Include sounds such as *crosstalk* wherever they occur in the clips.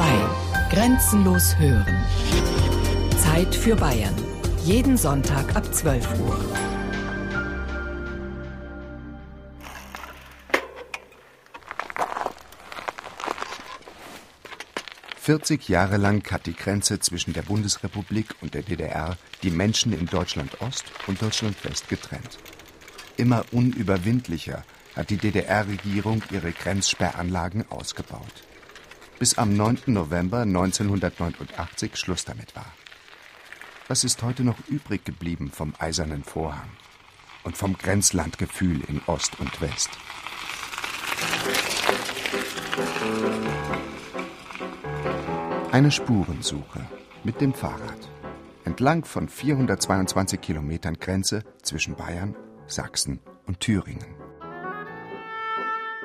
2. Grenzenlos hören. Zeit für Bayern. Jeden Sonntag ab 12 Uhr. Vierzig Jahre lang hat die Grenze zwischen der Bundesrepublik und der DDR die Menschen in Deutschland Ost und Deutschland West getrennt. Immer unüberwindlicher hat die DDR-Regierung ihre Grenzsperranlagen ausgebaut. Bis am 9. November 1989 Schluss damit war. Was ist heute noch übrig geblieben vom Eisernen Vorhang und vom Grenzlandgefühl in Ost und West? Eine Spurensuche mit dem Fahrrad entlang von 422 Kilometern Grenze zwischen Bayern, Sachsen und Thüringen.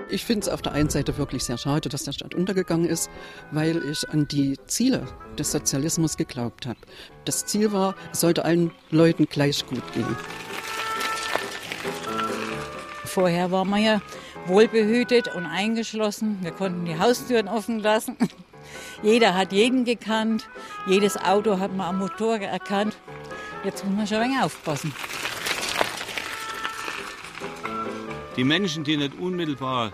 Ich finde es auf der einen Seite wirklich sehr schade, dass der Staat untergegangen ist, weil ich an die Ziele des Sozialismus geglaubt habe. Das Ziel war, es sollte allen Leuten gleich gut gehen. Vorher war man ja wohlbehütet und eingeschlossen. Wir konnten die Haustüren offen lassen. *laughs* Jeder hat jeden gekannt. Jedes Auto hat man am Motor erkannt. Jetzt muss man schon ein wenig aufpassen. Die Menschen, die nicht unmittelbar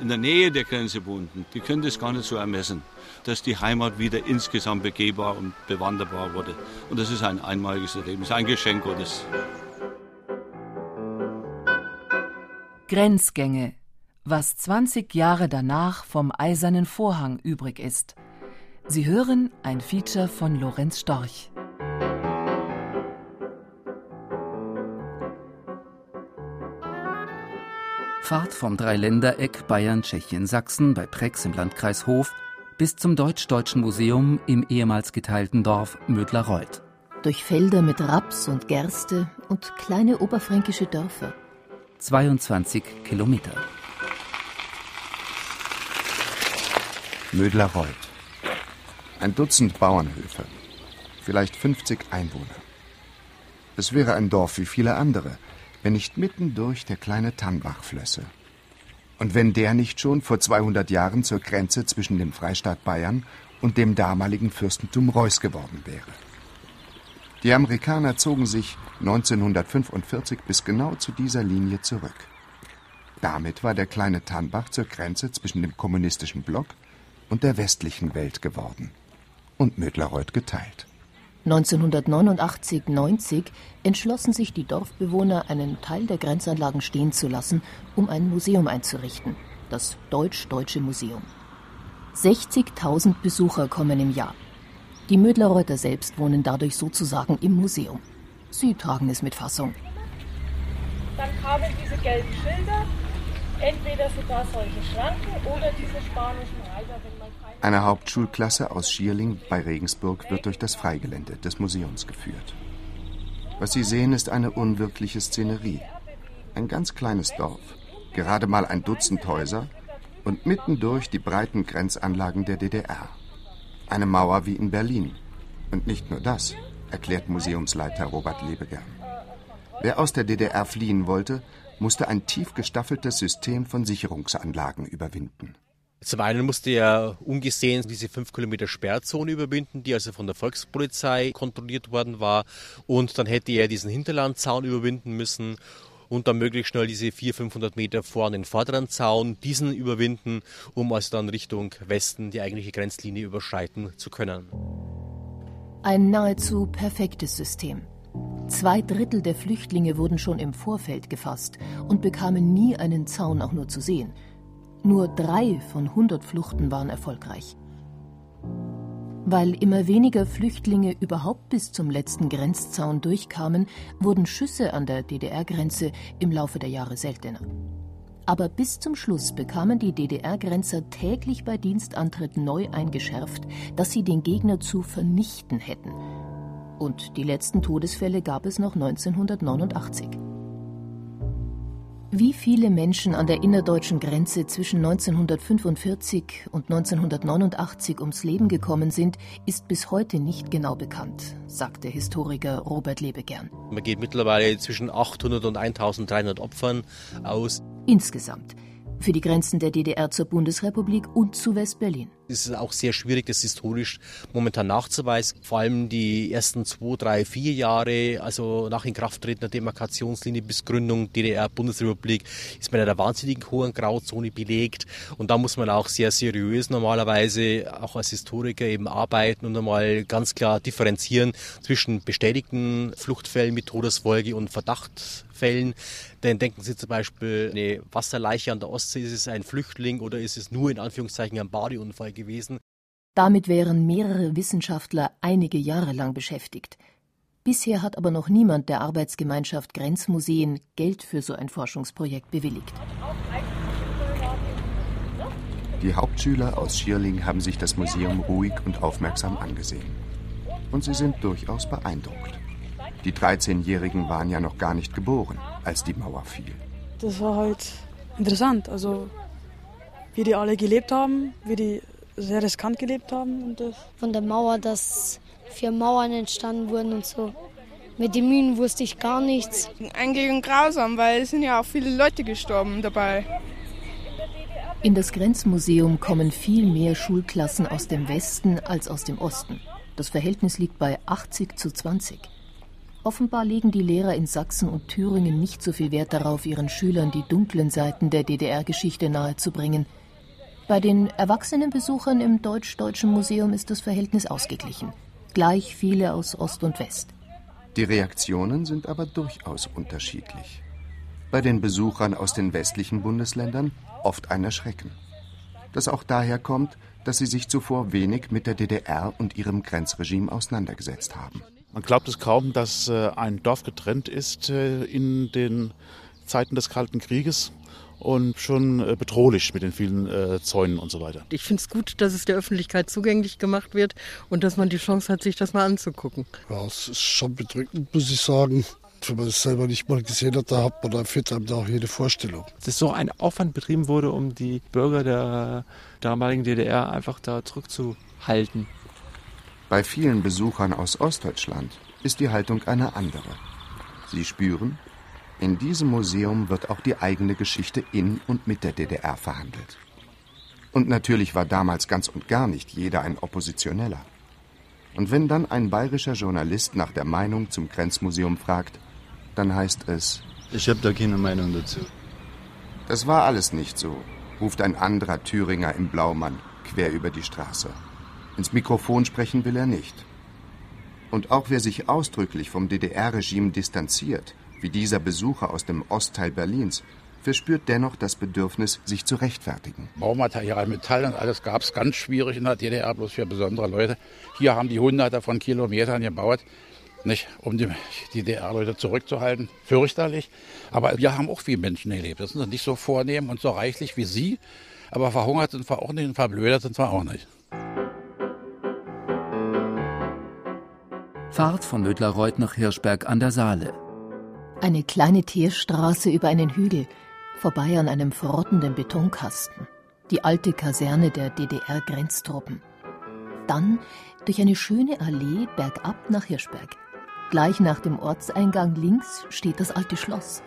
in der Nähe der Grenze wohnten, die können das gar nicht so ermessen, dass die Heimat wieder insgesamt begehbar und bewanderbar wurde. Und das ist ein einmaliges Erlebnis, ein Geschenk Gottes. Grenzgänge, was 20 Jahre danach vom Eisernen Vorhang übrig ist. Sie hören ein Feature von Lorenz Storch. Fahrt vom Dreiländereck Bayern, Tschechien, Sachsen bei Prex im Landkreis Hof bis zum Deutsch-Deutschen Museum im ehemals geteilten Dorf Mödlareuth. Durch Felder mit Raps und Gerste und kleine oberfränkische Dörfer. 22 Kilometer. Mödlareuth. Ein Dutzend Bauernhöfe. Vielleicht 50 Einwohner. Es wäre ein Dorf wie viele andere, wenn nicht mittendurch der kleine Tannbach flösse. Und wenn der nicht schon vor 200 Jahren zur Grenze zwischen dem Freistaat Bayern und dem damaligen Fürstentum Reuß geworden wäre. Die Amerikaner zogen sich 1945 bis genau zu dieser Linie zurück. Damit war der kleine Tannbach zur Grenze zwischen dem kommunistischen Block und der westlichen Welt geworden und Mödlareuth geteilt. 1989-90 entschlossen sich die Dorfbewohner, einen Teil der Grenzanlagen stehen zu lassen, um ein Museum einzurichten, das Deutsch-Deutsche Museum. 60.000 Besucher kommen im Jahr. Die Mödlareuter selbst wohnen dadurch sozusagen im Museum. Sie tragen es mit Fassung. Dann kamen diese gelben Schilder, entweder sogar solche Schranken oder diese spanischen Reiter, wenn man eine Hauptschulklasse aus Schierling bei Regensburg wird durch das Freigelände des Museums geführt. Was Sie sehen, ist eine unwirkliche Szenerie. Ein ganz kleines Dorf, gerade mal ein Dutzend Häuser und mittendurch die breiten Grenzanlagen der DDR. Eine Mauer wie in Berlin. Und nicht nur das, erklärt Museumsleiter Robert Lebegern. Wer aus der DDR fliehen wollte, musste ein tief gestaffeltes System von Sicherungsanlagen überwinden. Zum einen musste er ungesehen diese fünf Kilometer Sperrzone überwinden, die also von der Volkspolizei kontrolliert worden war. Und dann hätte er diesen Hinterlandzaun überwinden müssen und dann möglichst schnell diese 400, 500 Meter vor an den vorderen Zaun, diesen überwinden, um also dann Richtung Westen die eigentliche Grenzlinie überschreiten zu können. Ein nahezu perfektes System. Zwei Drittel der Flüchtlinge wurden schon im Vorfeld gefasst und bekamen nie einen Zaun auch nur zu sehen. Nur drei von 100 Fluchten waren erfolgreich. Weil immer weniger Flüchtlinge überhaupt bis zum letzten Grenzzaun durchkamen, wurden Schüsse an der DDR-Grenze im Laufe der Jahre seltener. Aber bis zum Schluss bekamen die DDR-Grenzer täglich bei Dienstantritt neu eingeschärft, dass sie den Gegner zu vernichten hätten. Und die letzten Todesfälle gab es noch 1989. Wie viele Menschen an der innerdeutschen Grenze zwischen 1945 und 1989 ums Leben gekommen sind, ist bis heute nicht genau bekannt, sagt der Historiker Robert Lebegern. Man geht mittlerweile zwischen 800 und 1300 Opfern aus. Insgesamt für die Grenzen der DDR zur Bundesrepublik und zu West-Berlin. Es ist auch sehr schwierig, das historisch momentan nachzuweisen. Vor allem die ersten zwei, drei, vier Jahre, also nach Inkrafttreten der Demarkationslinie bis Gründung DDR-Bundesrepublik, ist man in einer wahnsinnigen hohen Grauzone belegt. Und da muss man auch sehr seriös normalerweise auch als Historiker eben arbeiten und einmal ganz klar differenzieren zwischen bestätigten Fluchtfällen mit Todesfolge und Verdachtfällen. Denn denken Sie zum Beispiel, eine Wasserleiche an der Ostsee, ist es ein Flüchtling oder ist es nur in Anführungszeichen ein Badeunfall gewesen? Damit wären mehrere Wissenschaftler einige Jahre lang beschäftigt. Bisher hat aber noch niemand der Arbeitsgemeinschaft Grenzmuseen Geld für so ein Forschungsprojekt bewilligt. Die Hauptschüler aus Schierling haben sich das Museum ruhig und aufmerksam angesehen. Und sie sind durchaus beeindruckt. Die 13-Jährigen waren ja noch gar nicht geboren, als die Mauer fiel. Das war halt interessant, also wie die alle gelebt haben, wie die sehr riskant gelebt haben. Und das Von der Mauer, dass vier Mauern entstanden wurden und so. Mit den Mühen wusste ich gar nichts. Eigentlich grausam, weil es sind ja auch viele Leute gestorben dabei. In das Grenzmuseum kommen viel mehr Schulklassen aus dem Westen als aus dem Osten. Das Verhältnis liegt bei 80 zu 20. Offenbar legen die Lehrer in Sachsen und Thüringen nicht so viel Wert darauf, ihren Schülern die dunklen Seiten der DDR-Geschichte nahezubringen. Bei den erwachsenen Besuchern im Deutsch-Deutschen Museum ist das Verhältnis ausgeglichen. Gleich viele aus Ost und West. Die Reaktionen sind aber durchaus unterschiedlich. Bei den Besuchern aus den westlichen Bundesländern oft ein Erschrecken. Das auch daher kommt, dass sie sich zuvor wenig mit der DDR und ihrem Grenzregime auseinandergesetzt haben. Man glaubt es kaum, dass äh, ein Dorf getrennt ist äh, in den Zeiten des Kalten Krieges und schon äh, bedrohlich mit den vielen Zäunen und so weiter. Ich finde es gut, dass es der Öffentlichkeit zugänglich gemacht wird und dass man die Chance hat, sich das mal anzugucken. Ja, es ist schon bedrückend, muss ich sagen. Wenn man es selber nicht mal gesehen hat, da hat man da fehlt einem da auch jede Vorstellung. Dass so ein Aufwand betrieben wurde, um die Bürger der damaligen DDR einfach da zurückzuhalten. Bei vielen Besuchern aus Ostdeutschland ist die Haltung eine andere. Sie spüren, in diesem Museum wird auch die eigene Geschichte in und mit der DDR verhandelt. Und natürlich war damals ganz und gar nicht jeder ein Oppositioneller. Und wenn dann ein bayerischer Journalist nach der Meinung zum Grenzmuseum fragt, dann heißt es, ich habe da keine Meinung dazu. Das war alles nicht so, ruft ein anderer Thüringer im Blaumann quer über die Straße. Ins Mikrofon sprechen will er nicht. Und auch wer sich ausdrücklich vom DDR-Regime distanziert, wie dieser Besucher aus dem Ostteil Berlins, verspürt dennoch das Bedürfnis, sich zu rechtfertigen. Baumaterial, Metall und alles gab es ganz schwierig in der DDR, bloß für besondere Leute. Hier haben die Hunderte von Kilometern gebaut, nicht, um die DDR-Leute zurückzuhalten. Fürchterlich. Aber wir haben auch wie Menschen erlebt. Das sind nicht so vornehm und so reichlich wie Sie. Aber verhungert sind wir auch nicht und verblödet sind wir auch nicht. Fahrt von Mödlarreuth nach Hirschberg an der Saale. Eine kleine Teerstraße über einen Hügel, vorbei an einem verrottenden Betonkasten. Die alte Kaserne der DDR-Grenztruppen. Dann durch eine schöne Allee bergab nach Hirschberg. Gleich nach dem Ortseingang links steht das alte Schloss.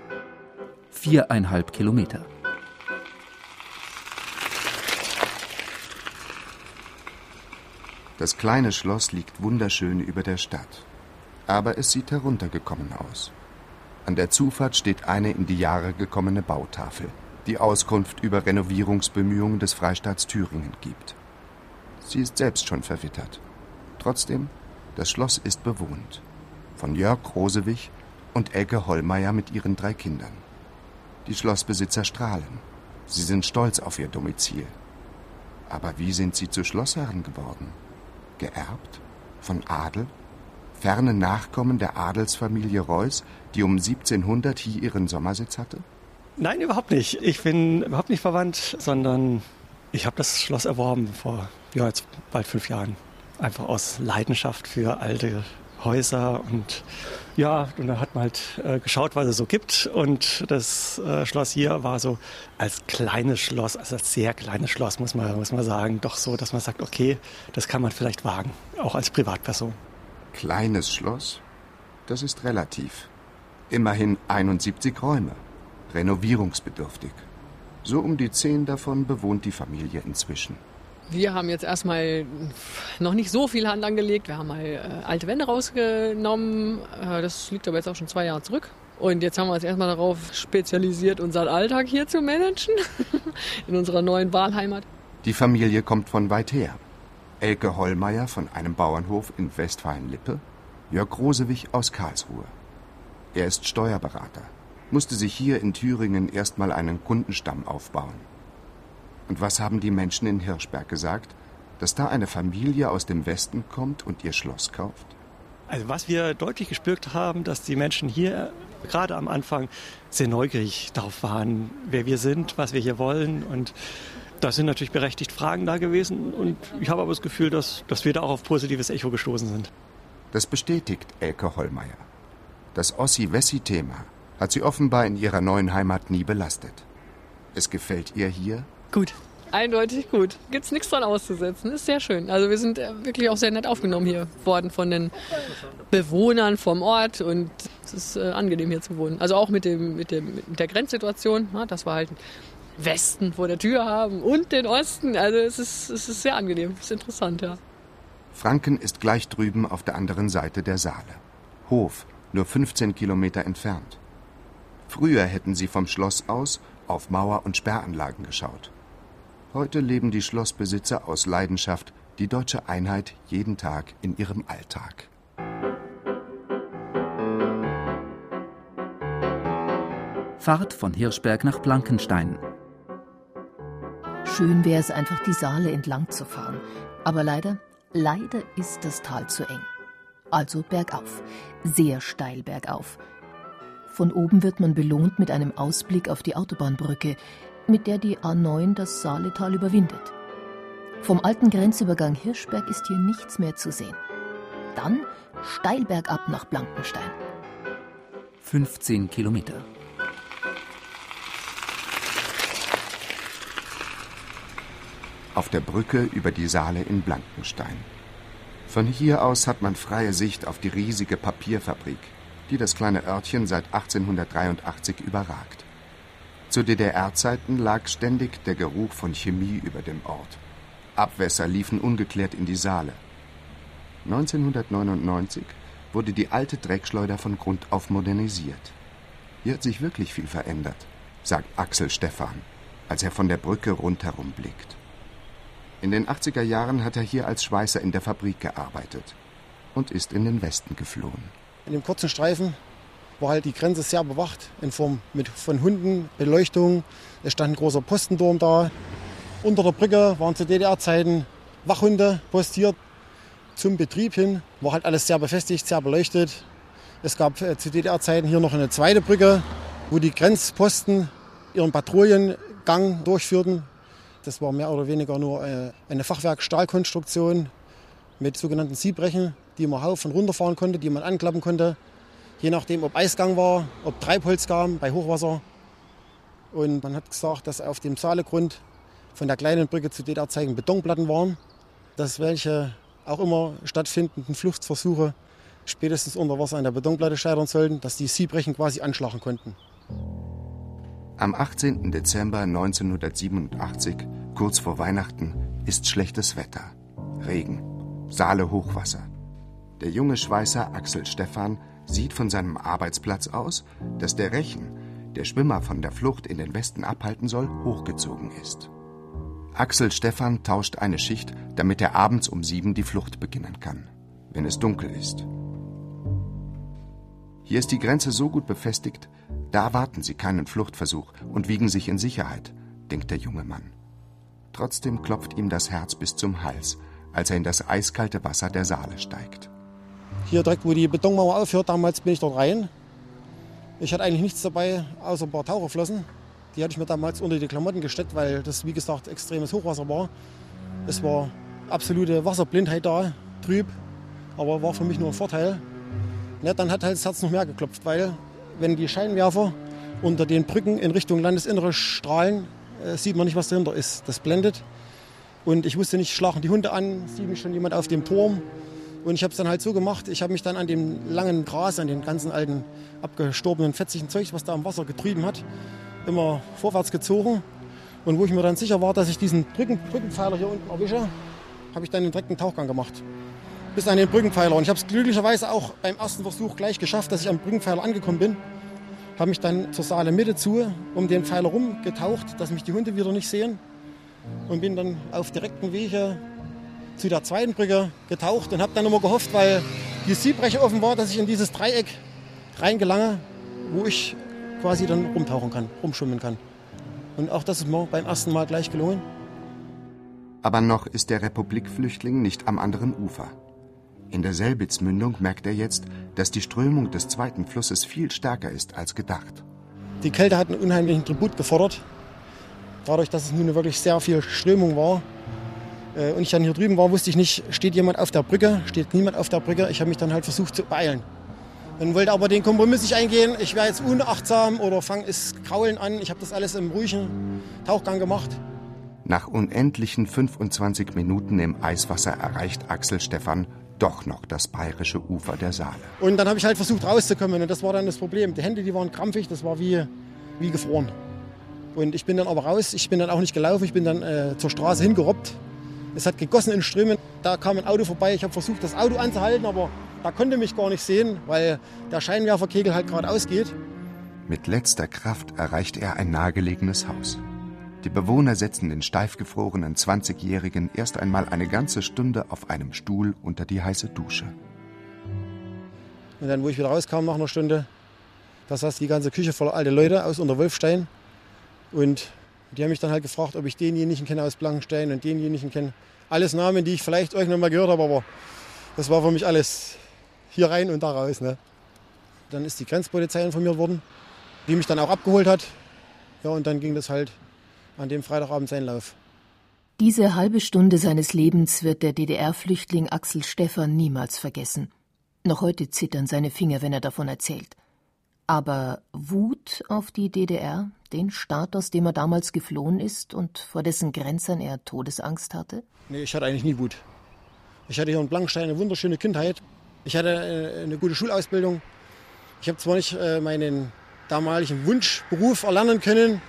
Viereinhalb Kilometer. Das kleine Schloss liegt wunderschön über der Stadt. Aber es sieht heruntergekommen aus. An der Zufahrt steht eine in die Jahre gekommene Bautafel, die Auskunft über Renovierungsbemühungen des Freistaats Thüringen gibt. Sie ist selbst schon verwittert. Trotzdem, das Schloss ist bewohnt. Von Jörg Rosewig und Elke Hollmeier mit ihren drei Kindern. Die Schlossbesitzer strahlen. Sie sind stolz auf ihr Domizil. Aber wie sind sie zu Schlossherren geworden? Geerbt? Von Adel? Ferne Nachkommen der Adelsfamilie Reuß, die um 1700 hier ihren Sommersitz hatte? Nein, überhaupt nicht. Ich bin überhaupt nicht verwandt, sondern ich habe das Schloss erworben vor ja, jetzt bald fünf Jahren. Einfach aus Leidenschaft für alte Häuser und ja, und dann hat man halt äh, geschaut, was es so gibt. Und das äh, Schloss hier war so als kleines Schloss, also als sehr kleines Schloss, muss man, muss man sagen, doch so, dass man sagt, okay, das kann man vielleicht wagen, auch als Privatperson. Kleines Schloss? Das ist relativ. Immerhin 71 Räume, renovierungsbedürftig. So um die zehn davon bewohnt die Familie inzwischen. Wir haben jetzt erstmal noch nicht so viel Hand angelegt. Wir haben mal äh, alte Wände rausgenommen. Äh, das liegt aber jetzt auch schon zwei Jahre zurück. Und jetzt haben wir uns erstmal darauf spezialisiert, unseren Alltag hier zu managen, *laughs* in unserer neuen Wahlheimat. Die Familie kommt von weit her. Elke Hollmeier von einem Bauernhof in Westfalen-Lippe, Jörg Rosewig aus Karlsruhe. Er ist Steuerberater, musste sich hier in Thüringen erstmal einen Kundenstamm aufbauen. Und was haben die Menschen in Hirschberg gesagt? Dass da eine Familie aus dem Westen kommt und ihr Schloss kauft? Also was wir deutlich gespürt haben, dass die Menschen hier gerade am Anfang sehr neugierig darauf waren, wer wir sind, was wir hier wollen. Und da sind natürlich berechtigt Fragen da gewesen. Und ich habe aber das Gefühl, dass, dass wir da auch auf positives Echo gestoßen sind. Das bestätigt Elke Hollmeier. Das Ossi-Wessi-Thema hat sie offenbar in ihrer neuen Heimat nie belastet. Es gefällt ihr hier? Gut. Eindeutig gut. Gibt's nichts dran auszusetzen. Ist sehr schön. Also wir sind äh, wirklich auch sehr nett aufgenommen hier worden von den Bewohnern vom Ort und es ist äh, angenehm hier zu wohnen. Also auch mit, dem, mit, dem, mit der Grenzsituation, ja, dass wir halt Westen vor der Tür haben und den Osten. Also es ist, es ist sehr angenehm. Es ist interessant, ja. Franken ist gleich drüben auf der anderen Seite der Saale. Hof, nur 15 Kilometer entfernt. Früher hätten sie vom Schloss aus auf Mauer- und Sperranlagen geschaut. Heute leben die Schlossbesitzer aus Leidenschaft die deutsche Einheit jeden Tag in ihrem Alltag. Fahrt von Hirschberg nach Blankenstein. Schön wäre es einfach, die Saale entlang zu fahren. Aber leider, leider ist das Tal zu eng. Also bergauf. Sehr steil bergauf. Von oben wird man belohnt mit einem Ausblick auf die Autobahnbrücke, mit der die A9 das Saaletal überwindet. Vom alten Grenzübergang Hirschberg ist hier nichts mehr zu sehen. Dann steil bergab nach Blankenstein. 15 Kilometer. Auf der Brücke über die Saale in Blankenstein. Von hier aus hat man freie Sicht auf die riesige Papierfabrik, die das kleine Örtchen seit 1883 überragt. Zu DDR-Zeiten lag ständig der Geruch von Chemie über dem Ort. Abwässer liefen ungeklärt in die Saale. 1999 wurde die alte Dreckschleuder von Grund auf modernisiert. Hier hat sich wirklich viel verändert, sagt Axel Stephan, als er von der Brücke rundherum blickt. In den 80er Jahren hat er hier als Schweißer in der Fabrik gearbeitet und ist in den Westen geflohen. In dem kurzen Streifen war halt die Grenze sehr bewacht in Form mit, von Hunden, Beleuchtung. Es stand ein großer Postenturm da. Unter der Brücke waren zu DDR-Zeiten Wachhunde postiert. Zum Betrieb hin war halt alles sehr befestigt, sehr beleuchtet. Es gab äh, zu DDR-Zeiten hier noch eine zweite Brücke, wo die Grenzposten ihren Patrouillengang durchführten. Das war mehr oder weniger nur äh, eine Fachwerk-Stahlkonstruktion mit sogenannten Siebrechen, die man rauf und runter fahren konnte, die man anklappen konnte. Je nachdem, ob Eisgang war, ob Treibholz kam bei Hochwasser. Und man hat gesagt, dass auf dem Saalegrund von der kleinen Brücke zu DDR-Zeiten Betonplatten waren, dass welche auch immer stattfindenden Fluchtversuche spätestens unter Wasser an der Betonplatte scheitern sollten, dass die Siebrechen quasi anschlagen konnten. Am 18. Dezember 1987, kurz vor Weihnachten, ist schlechtes Wetter. Regen, Saale Hochwasser. Der junge Schweißer Axel Stephan sieht von seinem Arbeitsplatz aus, dass der Rechen, der Schwimmer von der Flucht in den Westen abhalten soll, hochgezogen ist. Axel Stephan tauscht eine Schicht, damit er abends um sieben die Flucht beginnen kann, wenn es dunkel ist. Hier ist die Grenze so gut befestigt, da warten sie keinen Fluchtversuch und wiegen sich in Sicherheit, denkt der junge Mann. Trotzdem klopft ihm das Herz bis zum Hals, als er in das eiskalte Wasser der Saale steigt. Hier direkt, wo die Betonmauer aufhört, damals bin ich dort rein. Ich hatte eigentlich nichts dabei, außer ein paar Taucherflossen. Die hatte ich mir damals unter die Klamotten gesteckt, weil das, wie gesagt, extremes Hochwasser war. Es war absolute Wasserblindheit da, trüb, aber war für mich nur ein Vorteil. Ja, dann hat halt das Herz noch mehr geklopft, weil wenn die Scheinwerfer unter den Brücken in Richtung Landesinnere strahlen, äh, sieht man nicht, was dahinter ist. Das blendet. Und ich wusste nicht, schlagen die Hunde an, sieht mich schon jemand auf dem Turm. Und ich habe es dann halt so gemacht, ich habe mich dann an dem langen Gras, an dem ganzen alten, abgestorbenen, fetzigen Zeug, was da am Wasser getrieben hat, immer vorwärts gezogen Und wo ich mir dann sicher war, dass ich diesen Brücken, Brückenpfeiler hier unten erwische, habe ich dann den direkten Tauchgang gemacht. Bis an den Brückenpfeiler. Und ich habe es glücklicherweise auch beim ersten Versuch gleich geschafft, dass ich am Brückenpfeiler angekommen bin. Habe mich dann zur Saale Mitte zu, um den Pfeiler rum getaucht, dass mich die Hunde wieder nicht sehen. Und bin dann auf direktem Wege zu der zweiten Brücke getaucht und habe dann immer gehofft, weil die Siebreche offen war, dass ich in dieses Dreieck reingelange, wo ich quasi dann rumtauchen kann, rumschwimmen kann. Und auch das ist mir beim ersten Mal gleich gelungen. Aber noch ist der Republikflüchtling nicht am anderen Ufer. In der Selbitzmündung merkt er jetzt, dass die Strömung des zweiten Flusses viel stärker ist als gedacht. Die Kälte hat einen unheimlichen Tribut gefordert. Dadurch, dass es nun wirklich sehr viel Strömung war. Äh, und ich dann hier drüben war, wusste ich nicht, steht jemand auf der Brücke, steht niemand auf der Brücke. Ich habe mich dann halt versucht zu beeilen. Dann wollte aber den Kompromiss nicht eingehen. Ich wäre jetzt unachtsam oder fange es Kraulen an. Ich habe das alles im ruhigen Tauchgang gemacht. Nach unendlichen 25 Minuten im Eiswasser erreicht Axel Stefan doch noch das bayerische Ufer der Saale. Und dann habe ich halt versucht rauszukommen und das war dann das Problem. Die Hände, die waren krampfig, das war wie, wie gefroren. Und ich bin dann aber raus, ich bin dann auch nicht gelaufen, ich bin dann äh, zur Straße hingerobbt. Es hat gegossen in Strömen, da kam ein Auto vorbei, ich habe versucht, das Auto anzuhalten, aber da konnte mich gar nicht sehen, weil der Scheinwerferkegel halt gerade ausgeht. Mit letzter Kraft erreicht er ein nahegelegenes Haus. Die Bewohner setzen den steifgefrorenen 20-Jährigen erst einmal eine ganze Stunde auf einem Stuhl unter die heiße Dusche. Und dann, wo ich wieder rauskam nach einer Stunde, da saß die ganze Küche voller alte Leute aus unter Wolfstein. Und die haben mich dann halt gefragt, ob ich denjenigen kenne aus Blankenstein und denjenigen kenne. Alles Namen, die ich vielleicht irgendwann mal gehört habe, aber das war für mich alles hier rein und da raus. Ne? Dann ist die Grenzpolizei informiert worden, die mich dann auch abgeholt hat. Ja, und dann ging das halt an dem Freitagabend seinen Lauf. Diese halbe Stunde seines Lebens wird der DDR-Flüchtling Axel Stefan niemals vergessen. Noch heute zittern seine Finger, wenn er davon erzählt. Aber Wut auf die DDR, den Staat, aus dem er damals geflohen ist und vor dessen Grenzen er Todesangst hatte? Nee, ich hatte eigentlich nie Wut. Ich hatte hier in Blankenstein eine wunderschöne Kindheit. Ich hatte äh, eine gute Schulausbildung. Ich habe zwar nicht äh, meinen damaligen Wunschberuf erlernen können,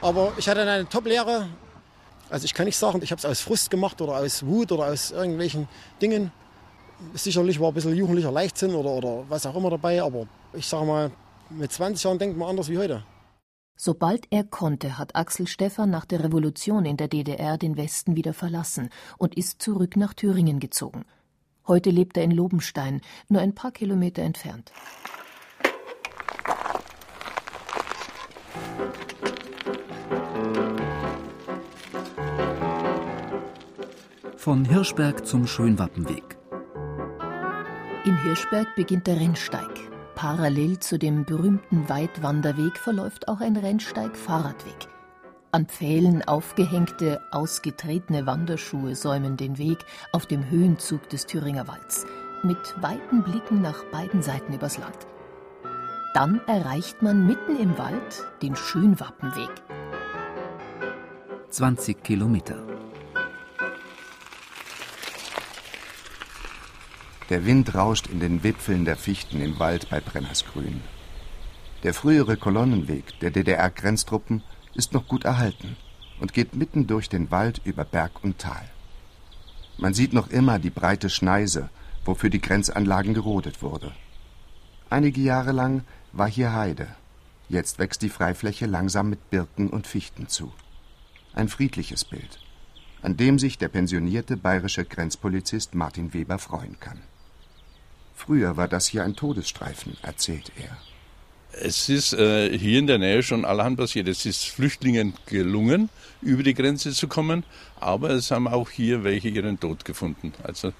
aber ich hatte eine Top-Lehre. Also ich kann nicht sagen, ich habe es aus Frust gemacht oder aus Wut oder aus irgendwelchen Dingen. Sicherlich war ein bisschen jugendlicher Leichtsinn oder, oder was auch immer dabei, aber ich sage mal, mit 20 Jahren denkt man anders wie heute. Sobald er konnte, hat Axel Stefan nach der Revolution in der DDR den Westen wieder verlassen und ist zurück nach Thüringen gezogen. Heute lebt er in Lobenstein, nur ein paar Kilometer entfernt. Von Hirschberg zum Schönwappenweg. In Hirschberg beginnt der Rennsteig. Parallel zu dem berühmten Weitwanderweg verläuft auch ein Rennsteig-Fahrradweg. An Pfählen aufgehängte, ausgetretene Wanderschuhe säumen den Weg auf dem Höhenzug des Thüringer Walds, mit weiten Blicken nach beiden Seiten übers Land. Dann erreicht man mitten im Wald den Schönwappenweg. 20 Kilometer. Der Wind rauscht in den Wipfeln der Fichten im Wald bei Brennersgrün. Der frühere Kolonnenweg der DDR-Grenztruppen ist noch gut erhalten und geht mitten durch den Wald über Berg und Tal. Man sieht noch immer die breite Schneise, wofür die Grenzanlagen gerodet wurde. Einige Jahre lang war hier Heide. Jetzt wächst die Freifläche langsam mit Birken und Fichten zu. Ein friedliches Bild, an dem sich der pensionierte bayerische Grenzpolizist Martin Weber freuen kann. Früher war das hier ein Todesstreifen, erzählt er. Es ist äh, hier in der Nähe schon allerhand passiert. Es ist Flüchtlingen gelungen, über die Grenze zu kommen, aber es haben auch hier welche ihren Tod gefunden. Also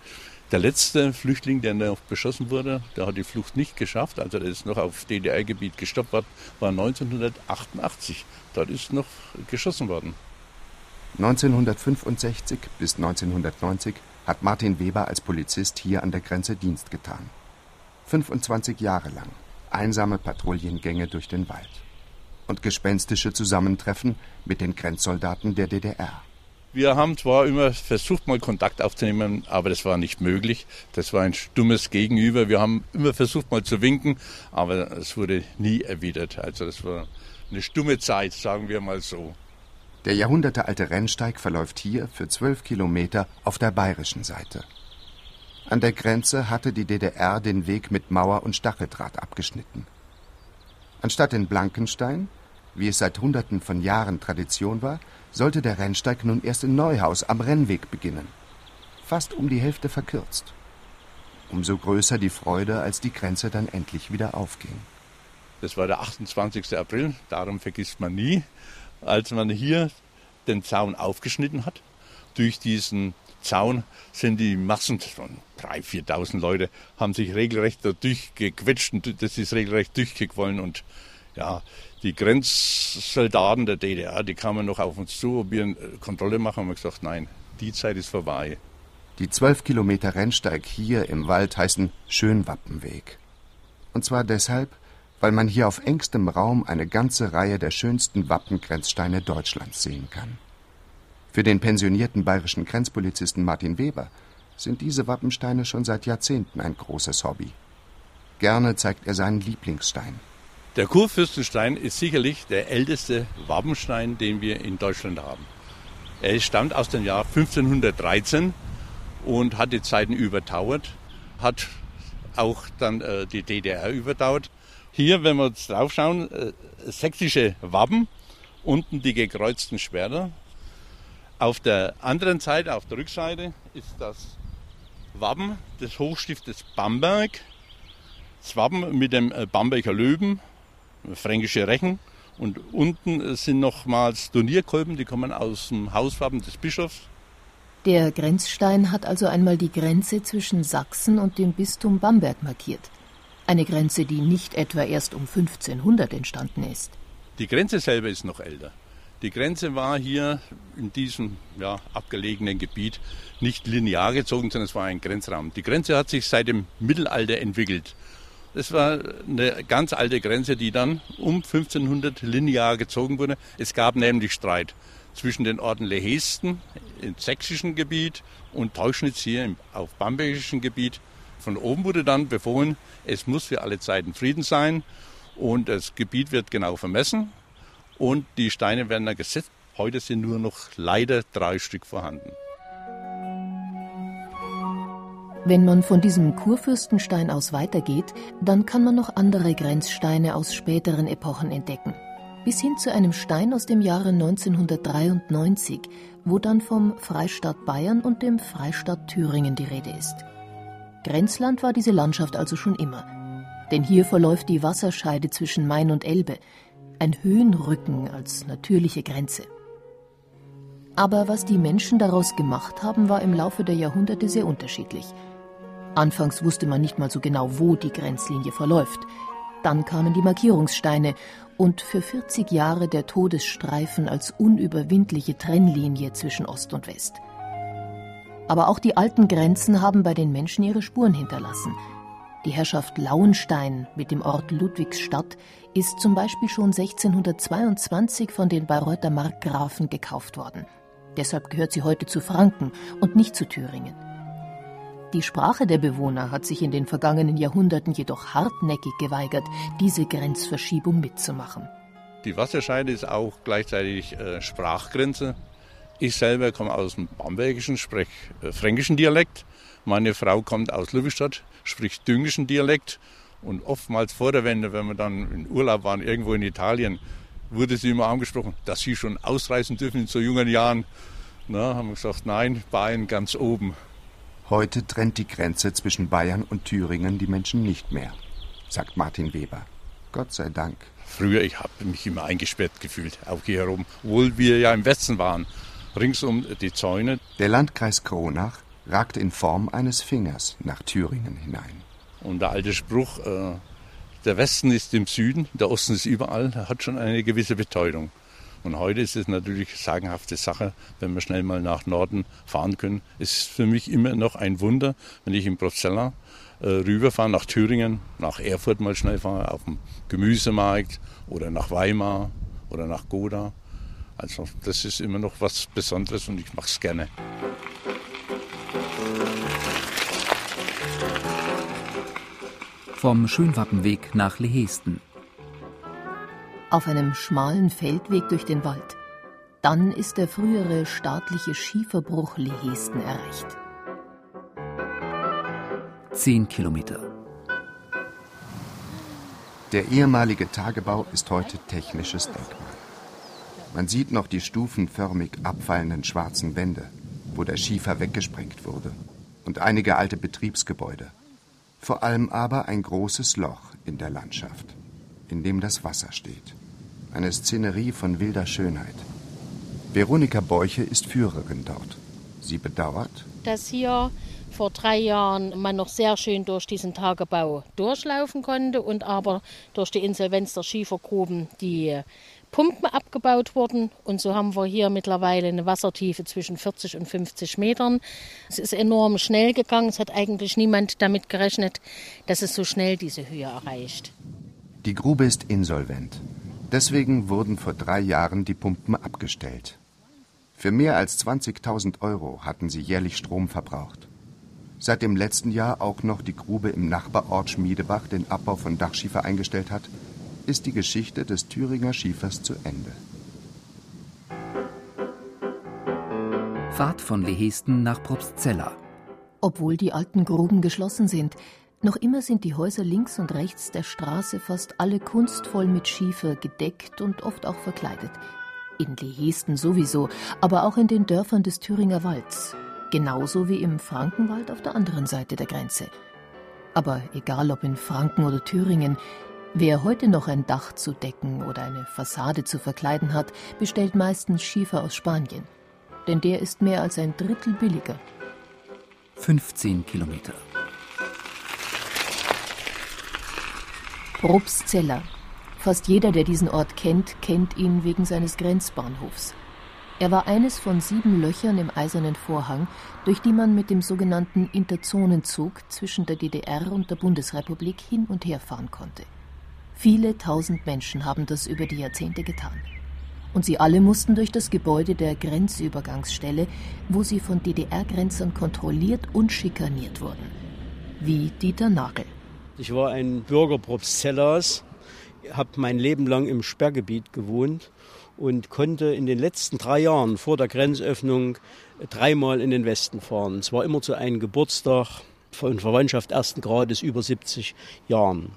der letzte Flüchtling, der noch beschossen wurde, der hat die Flucht nicht geschafft, also der ist noch auf DDR-Gebiet gestoppt worden, war 1988. Dort ist noch geschossen worden. 1965 bis 1990 hat Martin Weber als Polizist hier an der Grenze Dienst getan. 25 Jahre lang einsame Patrouillengänge durch den Wald und gespenstische Zusammentreffen mit den Grenzsoldaten der DDR. Wir haben zwar immer versucht, mal Kontakt aufzunehmen, aber das war nicht möglich. Das war ein stummes Gegenüber. Wir haben immer versucht, mal zu winken, aber es wurde nie erwidert. Also das war eine stumme Zeit, sagen wir mal so. Der jahrhundertealte Rennsteig verläuft hier für zwölf Kilometer auf der bayerischen Seite. An der Grenze hatte die DDR den Weg mit Mauer und Stacheldraht abgeschnitten. Anstatt in Blankenstein, wie es seit Hunderten von Jahren Tradition war, sollte der Rennsteig nun erst in Neuhaus am Rennweg beginnen. Fast um die Hälfte verkürzt. Umso größer die Freude, als die Grenze dann endlich wieder aufging. Das war der 28. April, darum vergisst man nie, als man hier den Zaun aufgeschnitten hat. Durch diesen Zaun sind die Massen von 3.000, 4.000 Leute, haben sich regelrecht da durchgequetscht und das ist regelrecht durchgequollen. Und ja, die Grenzsoldaten der DDR, die kamen noch auf uns zu, ob wir eine Kontrolle machen, haben wir gesagt, nein, die Zeit ist vorbei. Die zwölf Kilometer Rennsteig hier im Wald heißen Schönwappenweg. Und zwar deshalb, weil man hier auf engstem Raum eine ganze Reihe der schönsten Wappengrenzsteine Deutschlands sehen kann. Für den pensionierten bayerischen Grenzpolizisten Martin Weber sind diese Wappensteine schon seit Jahrzehnten ein großes Hobby. Gerne zeigt er seinen Lieblingsstein. Der Kurfürstenstein ist sicherlich der älteste Wappenstein, den wir in Deutschland haben. Er stammt aus dem Jahr 1513 und hat die Zeiten überdauert, hat auch dann äh, die DDR überdauert. Hier, wenn wir uns drauf schauen, äh, sächsische Wappen, unten die gekreuzten Schwerter, auf der anderen Seite, auf der Rückseite, ist das Wappen des Hochstiftes Bamberg. Das Wappen mit dem äh, Bamberger Löwen, fränkische Rechen. Und unten sind nochmals Turnierkolben, die kommen aus dem Hauswappen des Bischofs. Der Grenzstein hat also einmal die Grenze zwischen Sachsen und dem Bistum Bamberg markiert. Eine Grenze, die nicht etwa erst um 1500 entstanden ist. Die Grenze selber ist noch älter. Die Grenze war hier in diesem ja, abgelegenen Gebiet nicht linear gezogen, sondern es war ein Grenzraum. Die Grenze hat sich seit dem Mittelalter entwickelt. Es war eine ganz alte Grenze, die dann um 1500 linear gezogen wurde. Es gab nämlich Streit zwischen den Orten Lehesten im sächsischen Gebiet und Teuschnitz hier auf bambergischen Gebiet. Von oben wurde dann befohlen, es muss für alle Zeiten Frieden sein und das Gebiet wird genau vermessen und die Steine werden dann gesetzt. Heute sind nur noch leider drei Stück vorhanden. Wenn man von diesem Kurfürstenstein aus weitergeht, dann kann man noch andere Grenzsteine aus späteren Epochen entdecken. Bis hin zu einem Stein aus dem Jahre 1993, wo dann vom Freistaat Bayern und dem Freistaat Thüringen die Rede ist. Grenzland war diese Landschaft also schon immer. Denn hier verläuft die Wasserscheide zwischen Main und Elbe, ein Höhenrücken als natürliche Grenze. Aber was die Menschen daraus gemacht haben, war im Laufe der Jahrhunderte sehr unterschiedlich. Anfangs wusste man nicht mal so genau, wo die Grenzlinie verläuft. Dann kamen die Markierungssteine und für 40 Jahre der Todesstreifen als unüberwindliche Trennlinie zwischen Ost und West. Aber auch die alten Grenzen haben bei den Menschen ihre Spuren hinterlassen. Die Herrschaft Lauenstein mit dem Ort Ludwigsstadt ist zum Beispiel schon 1622 von den Bayreuther Markgrafen gekauft worden. Deshalb gehört sie heute zu Franken und nicht zu Thüringen. Die Sprache der Bewohner hat sich in den vergangenen Jahrhunderten jedoch hartnäckig geweigert, diese Grenzverschiebung mitzumachen. Die Wasserscheide ist auch gleichzeitig äh, Sprachgrenze. Ich selber komme aus dem bambergischen, spreche äh, fränkischen Dialekt. Meine Frau kommt aus Lübbestadt, spricht düngischen Dialekt. Und oftmals vor der Wende, wenn wir dann in Urlaub waren, irgendwo in Italien, wurde sie immer angesprochen, dass sie schon ausreisen dürfen in so jungen Jahren. Na, haben wir gesagt, nein, Bayern ganz oben. Heute trennt die Grenze zwischen Bayern und Thüringen die Menschen nicht mehr, sagt Martin Weber. Gott sei Dank. Früher, ich habe mich immer eingesperrt gefühlt, auch hier herum, obwohl wir ja im Westen waren. Ringsum die Zäune. Der Landkreis Kronach ragt in Form eines Fingers nach Thüringen hinein. Und der alte Spruch, äh, der Westen ist im Süden, der Osten ist überall, hat schon eine gewisse Bedeutung. Und heute ist es natürlich eine sagenhafte Sache, wenn wir schnell mal nach Norden fahren können. Es ist für mich immer noch ein Wunder, wenn ich in Brozella äh, rüberfahre nach Thüringen, nach Erfurt mal schnell fahre, auf dem Gemüsemarkt oder nach Weimar oder nach Goda. Also das ist immer noch was Besonderes und ich mache es gerne. Vom Schönwappenweg nach Lehesten. Auf einem schmalen Feldweg durch den Wald. Dann ist der frühere staatliche Schieferbruch Lehesten erreicht. Zehn Kilometer. Der ehemalige Tagebau ist heute technisches Denkmal. Man sieht noch die stufenförmig abfallenden schwarzen Wände, wo der Schiefer weggesprengt wurde, und einige alte Betriebsgebäude. Vor allem aber ein großes Loch in der Landschaft, in dem das Wasser steht. Eine Szenerie von wilder Schönheit. Veronika Beuche ist Führerin dort. Sie bedauert, dass hier vor drei Jahren man noch sehr schön durch diesen Tagebau durchlaufen konnte und aber durch die Insolvenz der Schiefergruben die Pumpen abgebaut wurden. Und so haben wir hier mittlerweile eine Wassertiefe zwischen 40 und 50 Metern. Es ist enorm schnell gegangen. Es hat eigentlich niemand damit gerechnet, dass es so schnell diese Höhe erreicht. Die Grube ist insolvent. Deswegen wurden vor drei Jahren die Pumpen abgestellt. Für mehr als 20.000 Euro hatten sie jährlich Strom verbraucht. Seit dem letzten Jahr auch noch die Grube im Nachbarort Schmiedebach den Abbau von Dachschiefer eingestellt hat, ist die Geschichte des Thüringer Schiefers zu Ende. Fahrt von Lehesten nach Probstzella. Obwohl die alten Gruben geschlossen sind, noch immer sind die Häuser links und rechts der Straße fast alle kunstvoll mit Schiefer gedeckt und oft auch verkleidet. In Lehesten sowieso, aber auch in den Dörfern des Thüringer Walds. Genauso wie im Frankenwald auf der anderen Seite der Grenze. Aber egal ob in Franken oder Thüringen, wer heute noch ein Dach zu decken oder eine Fassade zu verkleiden hat, bestellt meistens Schiefer aus Spanien. Denn der ist mehr als ein Drittel billiger. 15 Kilometer. Probstzella. Fast jeder, der diesen Ort kennt, kennt ihn wegen seines Grenzbahnhofs. Er war eines von sieben Löchern im Eisernen Vorhang, durch die man mit dem sogenannten Interzonenzug zwischen der DDR und der Bundesrepublik hin und her fahren konnte. Viele tausend Menschen haben das über die Jahrzehnte getan. Und sie alle mussten durch das Gebäude der Grenzübergangsstelle, wo sie von DDR-Grenzern kontrolliert und schikaniert wurden. Wie Dieter Nagel. Ich war ein Bürger Probstzellers, habe mein Leben lang im Sperrgebiet gewohnt und konnte in den letzten drei Jahren vor der Grenzöffnung dreimal in den Westen fahren. Es war immer zu einem Geburtstag von Verwandtschaft ersten Grades über 70 Jahren.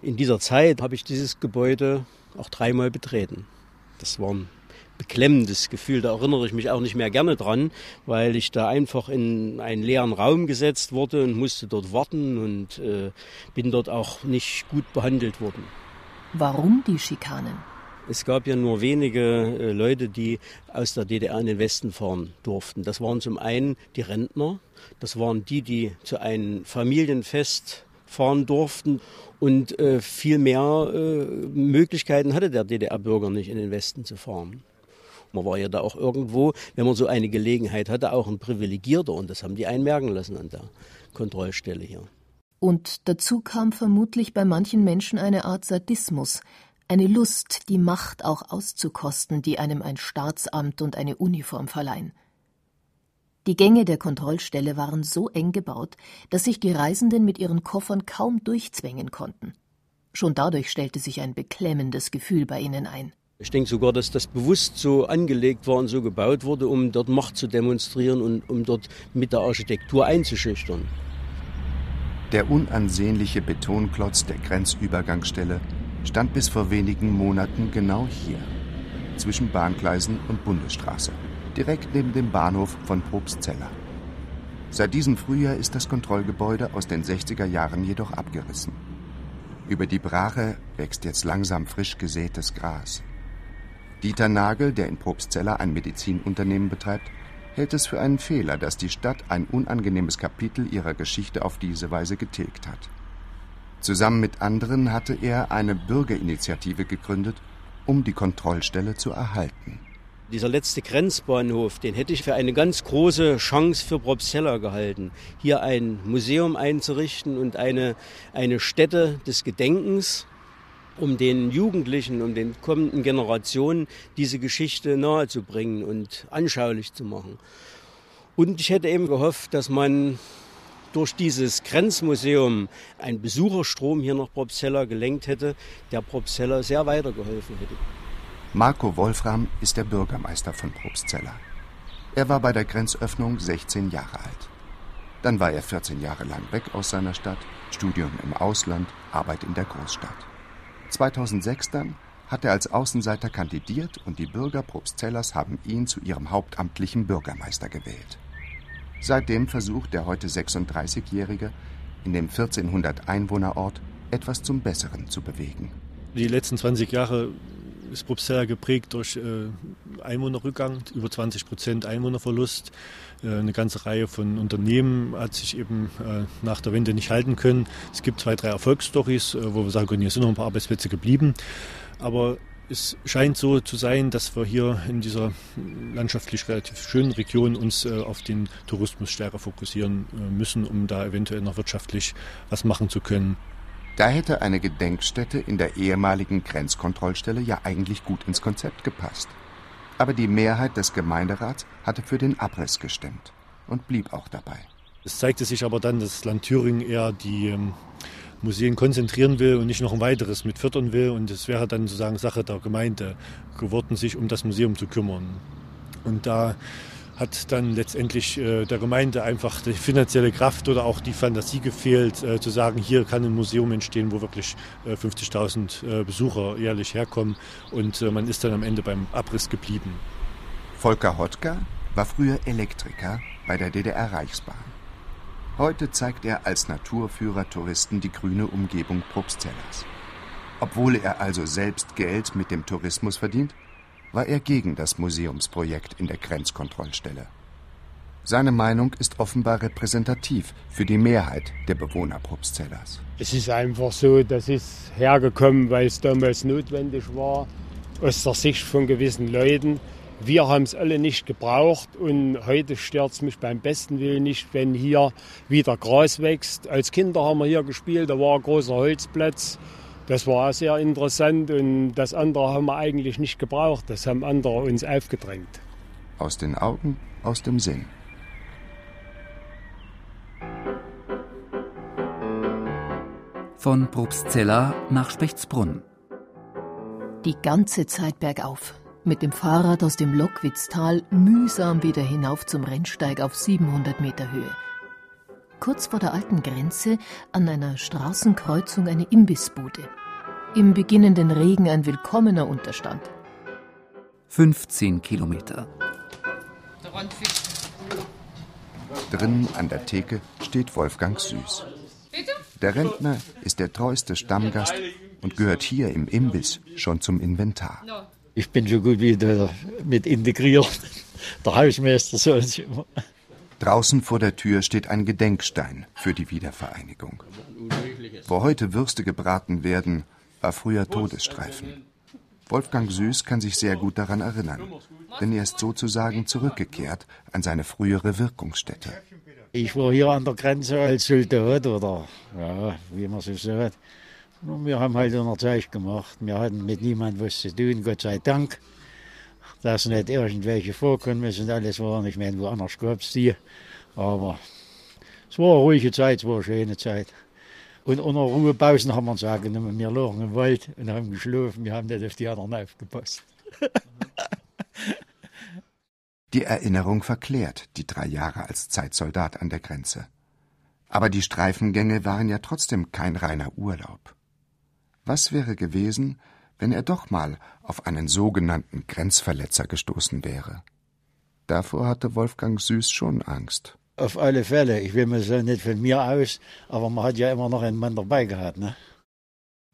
In dieser Zeit habe ich dieses Gebäude auch dreimal betreten. Das war ein beklemmendes Gefühl, da erinnere ich mich auch nicht mehr gerne dran, weil ich da einfach in einen leeren Raum gesetzt wurde und musste dort warten und äh, bin dort auch nicht gut behandelt worden. Warum die Schikanen? Es gab ja nur wenige äh, Leute, die aus der DDR in den Westen fahren durften. Das waren zum einen die Rentner, das waren die, die zu einem Familienfest fahren durften und äh, viel mehr äh, Möglichkeiten hatte der DDR-Bürger nicht, in den Westen zu fahren. Man war ja da auch irgendwo, wenn man so eine Gelegenheit hatte, auch ein Privilegierter und das haben die einen merken lassen an der Kontrollstelle hier. Und dazu kam vermutlich bei manchen Menschen eine Art Sadismus, eine Lust, die Macht auch auszukosten, die einem ein Staatsamt und eine Uniform verleihen. Die Gänge der Kontrollstelle waren so eng gebaut, dass sich die Reisenden mit ihren Koffern kaum durchzwängen konnten. Schon dadurch stellte sich ein beklemmendes Gefühl bei ihnen ein. Ich denke sogar, dass das bewusst so angelegt war und so gebaut wurde, um dort Macht zu demonstrieren und um dort mit der Architektur einzuschüchtern. Der unansehnliche Betonklotz der Grenzübergangsstelle stand bis vor wenigen Monaten genau hier, zwischen Bahngleisen und Bundesstraße, direkt neben dem Bahnhof von Probstzella. Seit diesem Frühjahr ist das Kontrollgebäude aus den 60er Jahren jedoch abgerissen. Über die Brache wächst jetzt langsam frisch gesätes Gras. Dieter Nagel, der in Probstzella ein Medizinunternehmen betreibt, hält es für einen Fehler, dass die Stadt ein unangenehmes Kapitel ihrer Geschichte auf diese Weise getilgt hat. Zusammen mit anderen hatte er eine Bürgerinitiative gegründet, um die Kontrollstelle zu erhalten. Dieser letzte Grenzbahnhof, den hätte ich für eine ganz große Chance für Probstzella gehalten, hier ein Museum einzurichten und eine, eine Stätte des Gedenkens, um den Jugendlichen, um den kommenden Generationen diese Geschichte nahezubringen und anschaulich zu machen. Und ich hätte eben gehofft, dass man durch dieses Grenzmuseum einen Besucherstrom hier nach Probstzella gelenkt hätte, der Probstzella sehr weitergeholfen hätte. Marco Wolfram ist der Bürgermeister von Probstzella. Er war bei der Grenzöffnung 16 Jahre alt. Dann war er 14 Jahre lang weg aus seiner Stadt, Studium im Ausland, Arbeit in der Großstadt. 2006 dann hat er als Außenseiter kandidiert und die Bürger Probstzellas haben ihn zu ihrem hauptamtlichen Bürgermeister gewählt. Seitdem versucht der heute 36-Jährige in dem 1400 Einwohnerort etwas zum Besseren zu bewegen. Die letzten 20 Jahre ist Probstzella geprägt durch äh, Einwohnerrückgang, über 20 Prozent Einwohnerverlust. Äh, eine ganze Reihe von Unternehmen hat sich eben äh, nach der Wende nicht halten können. Es gibt zwei, drei Erfolgsstories, wo wir sagen können, hier sind noch ein paar Arbeitsplätze geblieben. Aber es scheint so zu sein, dass wir hier in dieser landschaftlich relativ schönen Region uns auf den Tourismus stärker fokussieren müssen, um da eventuell noch wirtschaftlich was machen zu können. Da hätte eine Gedenkstätte in der ehemaligen Grenzkontrollstelle ja eigentlich gut ins Konzept gepasst. Aber die Mehrheit des Gemeinderats hatte für den Abriss gestimmt und blieb auch dabei. Es zeigte sich aber dann, dass das Land Thüringen eher die ähm, Museen konzentrieren will und nicht noch ein weiteres mit fördern will. Und es wäre dann sozusagen Sache der Gemeinde geworden, sich um das Museum zu kümmern. Und da hat dann letztendlich äh, der Gemeinde einfach die finanzielle Kraft oder auch die Fantasie gefehlt, äh, zu sagen, hier kann ein Museum entstehen, wo wirklich äh, 50.000 äh, Besucher jährlich herkommen. Und äh, man ist dann am Ende beim Abriss geblieben. Volker Hotka war früher Elektriker bei der DDR-Reichsbahn. Heute zeigt er als Naturführer Touristen die grüne Umgebung Probstzellas. Obwohl er also selbst Geld mit dem Tourismus verdient, war er gegen das Museumsprojekt in der Grenzkontrollstelle. Seine Meinung ist offenbar repräsentativ für die Mehrheit der Bewohner Probstzellas. Es ist einfach so, das ist hergekommen, weil es damals notwendig war, aus der Sicht von gewissen Leuten. Wir haben es alle nicht gebraucht und heute stört es mich beim besten Willen nicht, wenn hier wieder Gras wächst. Als Kinder haben wir hier gespielt, da war ein großer Holzplatz. Das war sehr interessant und das andere haben wir eigentlich nicht gebraucht. Das haben andere uns aufgedrängt. Aus den Augen, aus dem Sinn. Von Probstzella nach Spechtsbrunn. Die ganze Zeit bergauf. Mit dem Fahrrad aus dem Lockwitztal mühsam wieder hinauf zum Rennsteig auf 700 Meter Höhe. Kurz vor der alten Grenze an einer Straßenkreuzung eine Imbissbude. Im beginnenden Regen ein willkommener Unterstand. 15 Kilometer. Drinnen an der Theke steht Wolfgang Süß. Der Rentner ist der treueste Stammgast und gehört hier im Imbiss schon zum Inventar. Ich bin so gut wie mit integriert. *laughs* Der Hausmeister so und immer. Draußen vor der Tür steht ein Gedenkstein für die Wiedervereinigung. Wo heute Würste gebraten werden, war früher Todesstreifen. Wolfgang Süß kann sich sehr gut daran erinnern, denn er ist sozusagen zurückgekehrt an seine frühere Wirkungsstätte. Ich war hier an der Grenze als Soldat oder ja, wie man so sagt. Und wir haben halt unser Zeug gemacht. Wir hatten mit niemandem was zu tun, Gott sei Dank. Dass nicht irgendwelche vorkommen müssen, alles war nicht mehr woanders gab es die. Aber es war eine ruhige Zeit, es war eine schöne Zeit. Und unter Ruhepausen haben wir uns auch genommen, wir lagen im Wald und haben geschlafen, wir haben nicht auf die anderen aufgepasst. *laughs* Die Erinnerung verklärt die drei Jahre als Zeitsoldat an der Grenze. Aber die Streifengänge waren ja trotzdem kein reiner Urlaub. Was wäre gewesen, wenn er doch mal auf einen sogenannten Grenzverletzer gestoßen wäre? Davor hatte Wolfgang Süß schon Angst. Auf alle Fälle. Ich will mir so nicht von mir aus, aber man hat ja immer noch einen Mann dabei gehabt. Ne?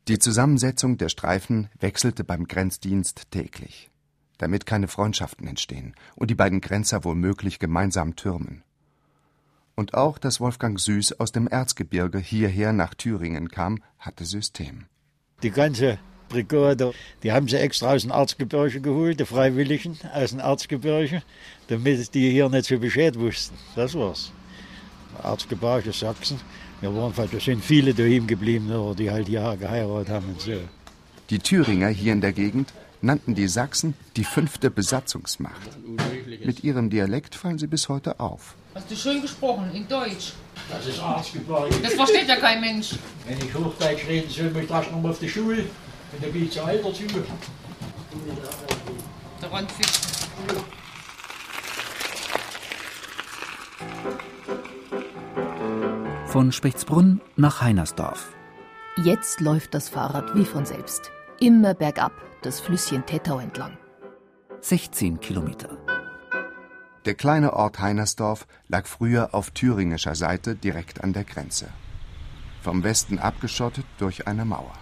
Die Zusammensetzung der Streifen wechselte beim Grenzdienst täglich, damit keine Freundschaften entstehen und die beiden Grenzer womöglich gemeinsam türmen. Und auch, dass Wolfgang Süß aus dem Erzgebirge hierher nach Thüringen kam, hatte System. Die ganze Brigade, die haben sie extra aus dem Erzgebirge geholt, die Freiwilligen aus dem Erzgebirge, damit die hier nicht so Bescheid wussten. Das war's. Erzgebirge, Sachsen. Wir waren, da sind viele daheim geblieben, die halt hier geheiratet haben und so. Die Thüringer hier in der Gegend nannten die Sachsen die fünfte Besatzungsmacht. Mit ihrem Dialekt fallen sie bis heute auf. Hast du schön gesprochen, in Deutsch. Das ist Erzgebirge. Das versteht ja kein Mensch. Wenn ich Hochdeutsch reden soll, muss ich erst noch mal auf die Schule. Und dann bin ich zu alt dazu. Rundfichten. Von Spechtsbrunn nach Heinersdorf. Jetzt läuft das Fahrrad wie von selbst. Immer bergab, das Flüsschen Tettau entlang. 16 Kilometer. Der kleine Ort Heinersdorf lag früher auf thüringischer Seite direkt an der Grenze. Vom Westen abgeschottet durch eine Mauer.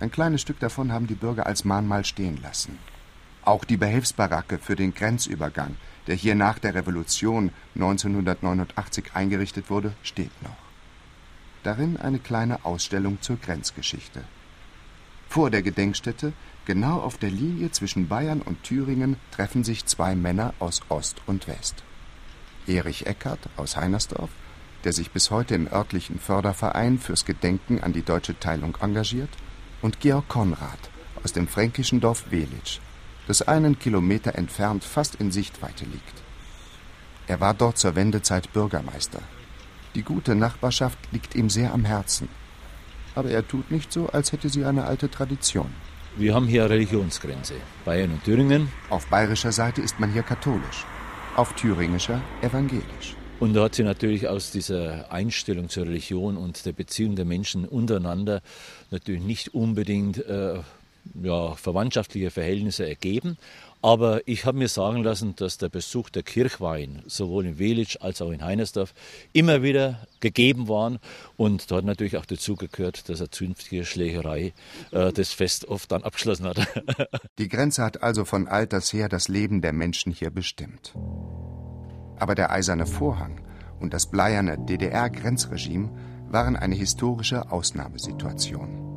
Ein kleines Stück davon haben die Bürger als Mahnmal stehen lassen. Auch die Behelfsbaracke für den Grenzübergang, der hier nach der Revolution 1989 eingerichtet wurde, steht noch. Darin eine kleine Ausstellung zur Grenzgeschichte. Vor der Gedenkstätte, genau auf der Linie zwischen Bayern und Thüringen, treffen sich zwei Männer aus Ost und West. Erich Eckert aus Heinersdorf, der sich bis heute im örtlichen Förderverein fürs Gedenken an die deutsche Teilung engagiert, und Georg Konrad aus dem fränkischen Dorf Welitsch, das einen Kilometer entfernt fast in Sichtweite liegt. Er war dort zur Wendezeit Bürgermeister. Die gute Nachbarschaft liegt ihm sehr am Herzen. Aber er tut nicht so, als hätte sie eine alte Tradition. Wir haben hier Religionsgrenze. Bayern und Thüringen. Auf bayerischer Seite ist man hier katholisch, auf thüringischer evangelisch. Und da hat sie natürlich aus dieser Einstellung zur Religion und der Beziehung der Menschen untereinander natürlich nicht unbedingt äh, ja, verwandtschaftliche Verhältnisse ergeben. Aber ich habe mir sagen lassen, dass der Besuch der Kirchweih sowohl in Welitsch als auch in Heinersdorf immer wieder gegeben waren. Und da hat natürlich auch dazu gehört, dass eine zünftige Schlägerei äh, das Fest oft dann abgeschlossen hat. Die Grenze hat also von alters her das Leben der Menschen hier bestimmt. Aber der eiserne Vorhang und das bleierne DDR-Grenzregime waren eine historische Ausnahmesituation.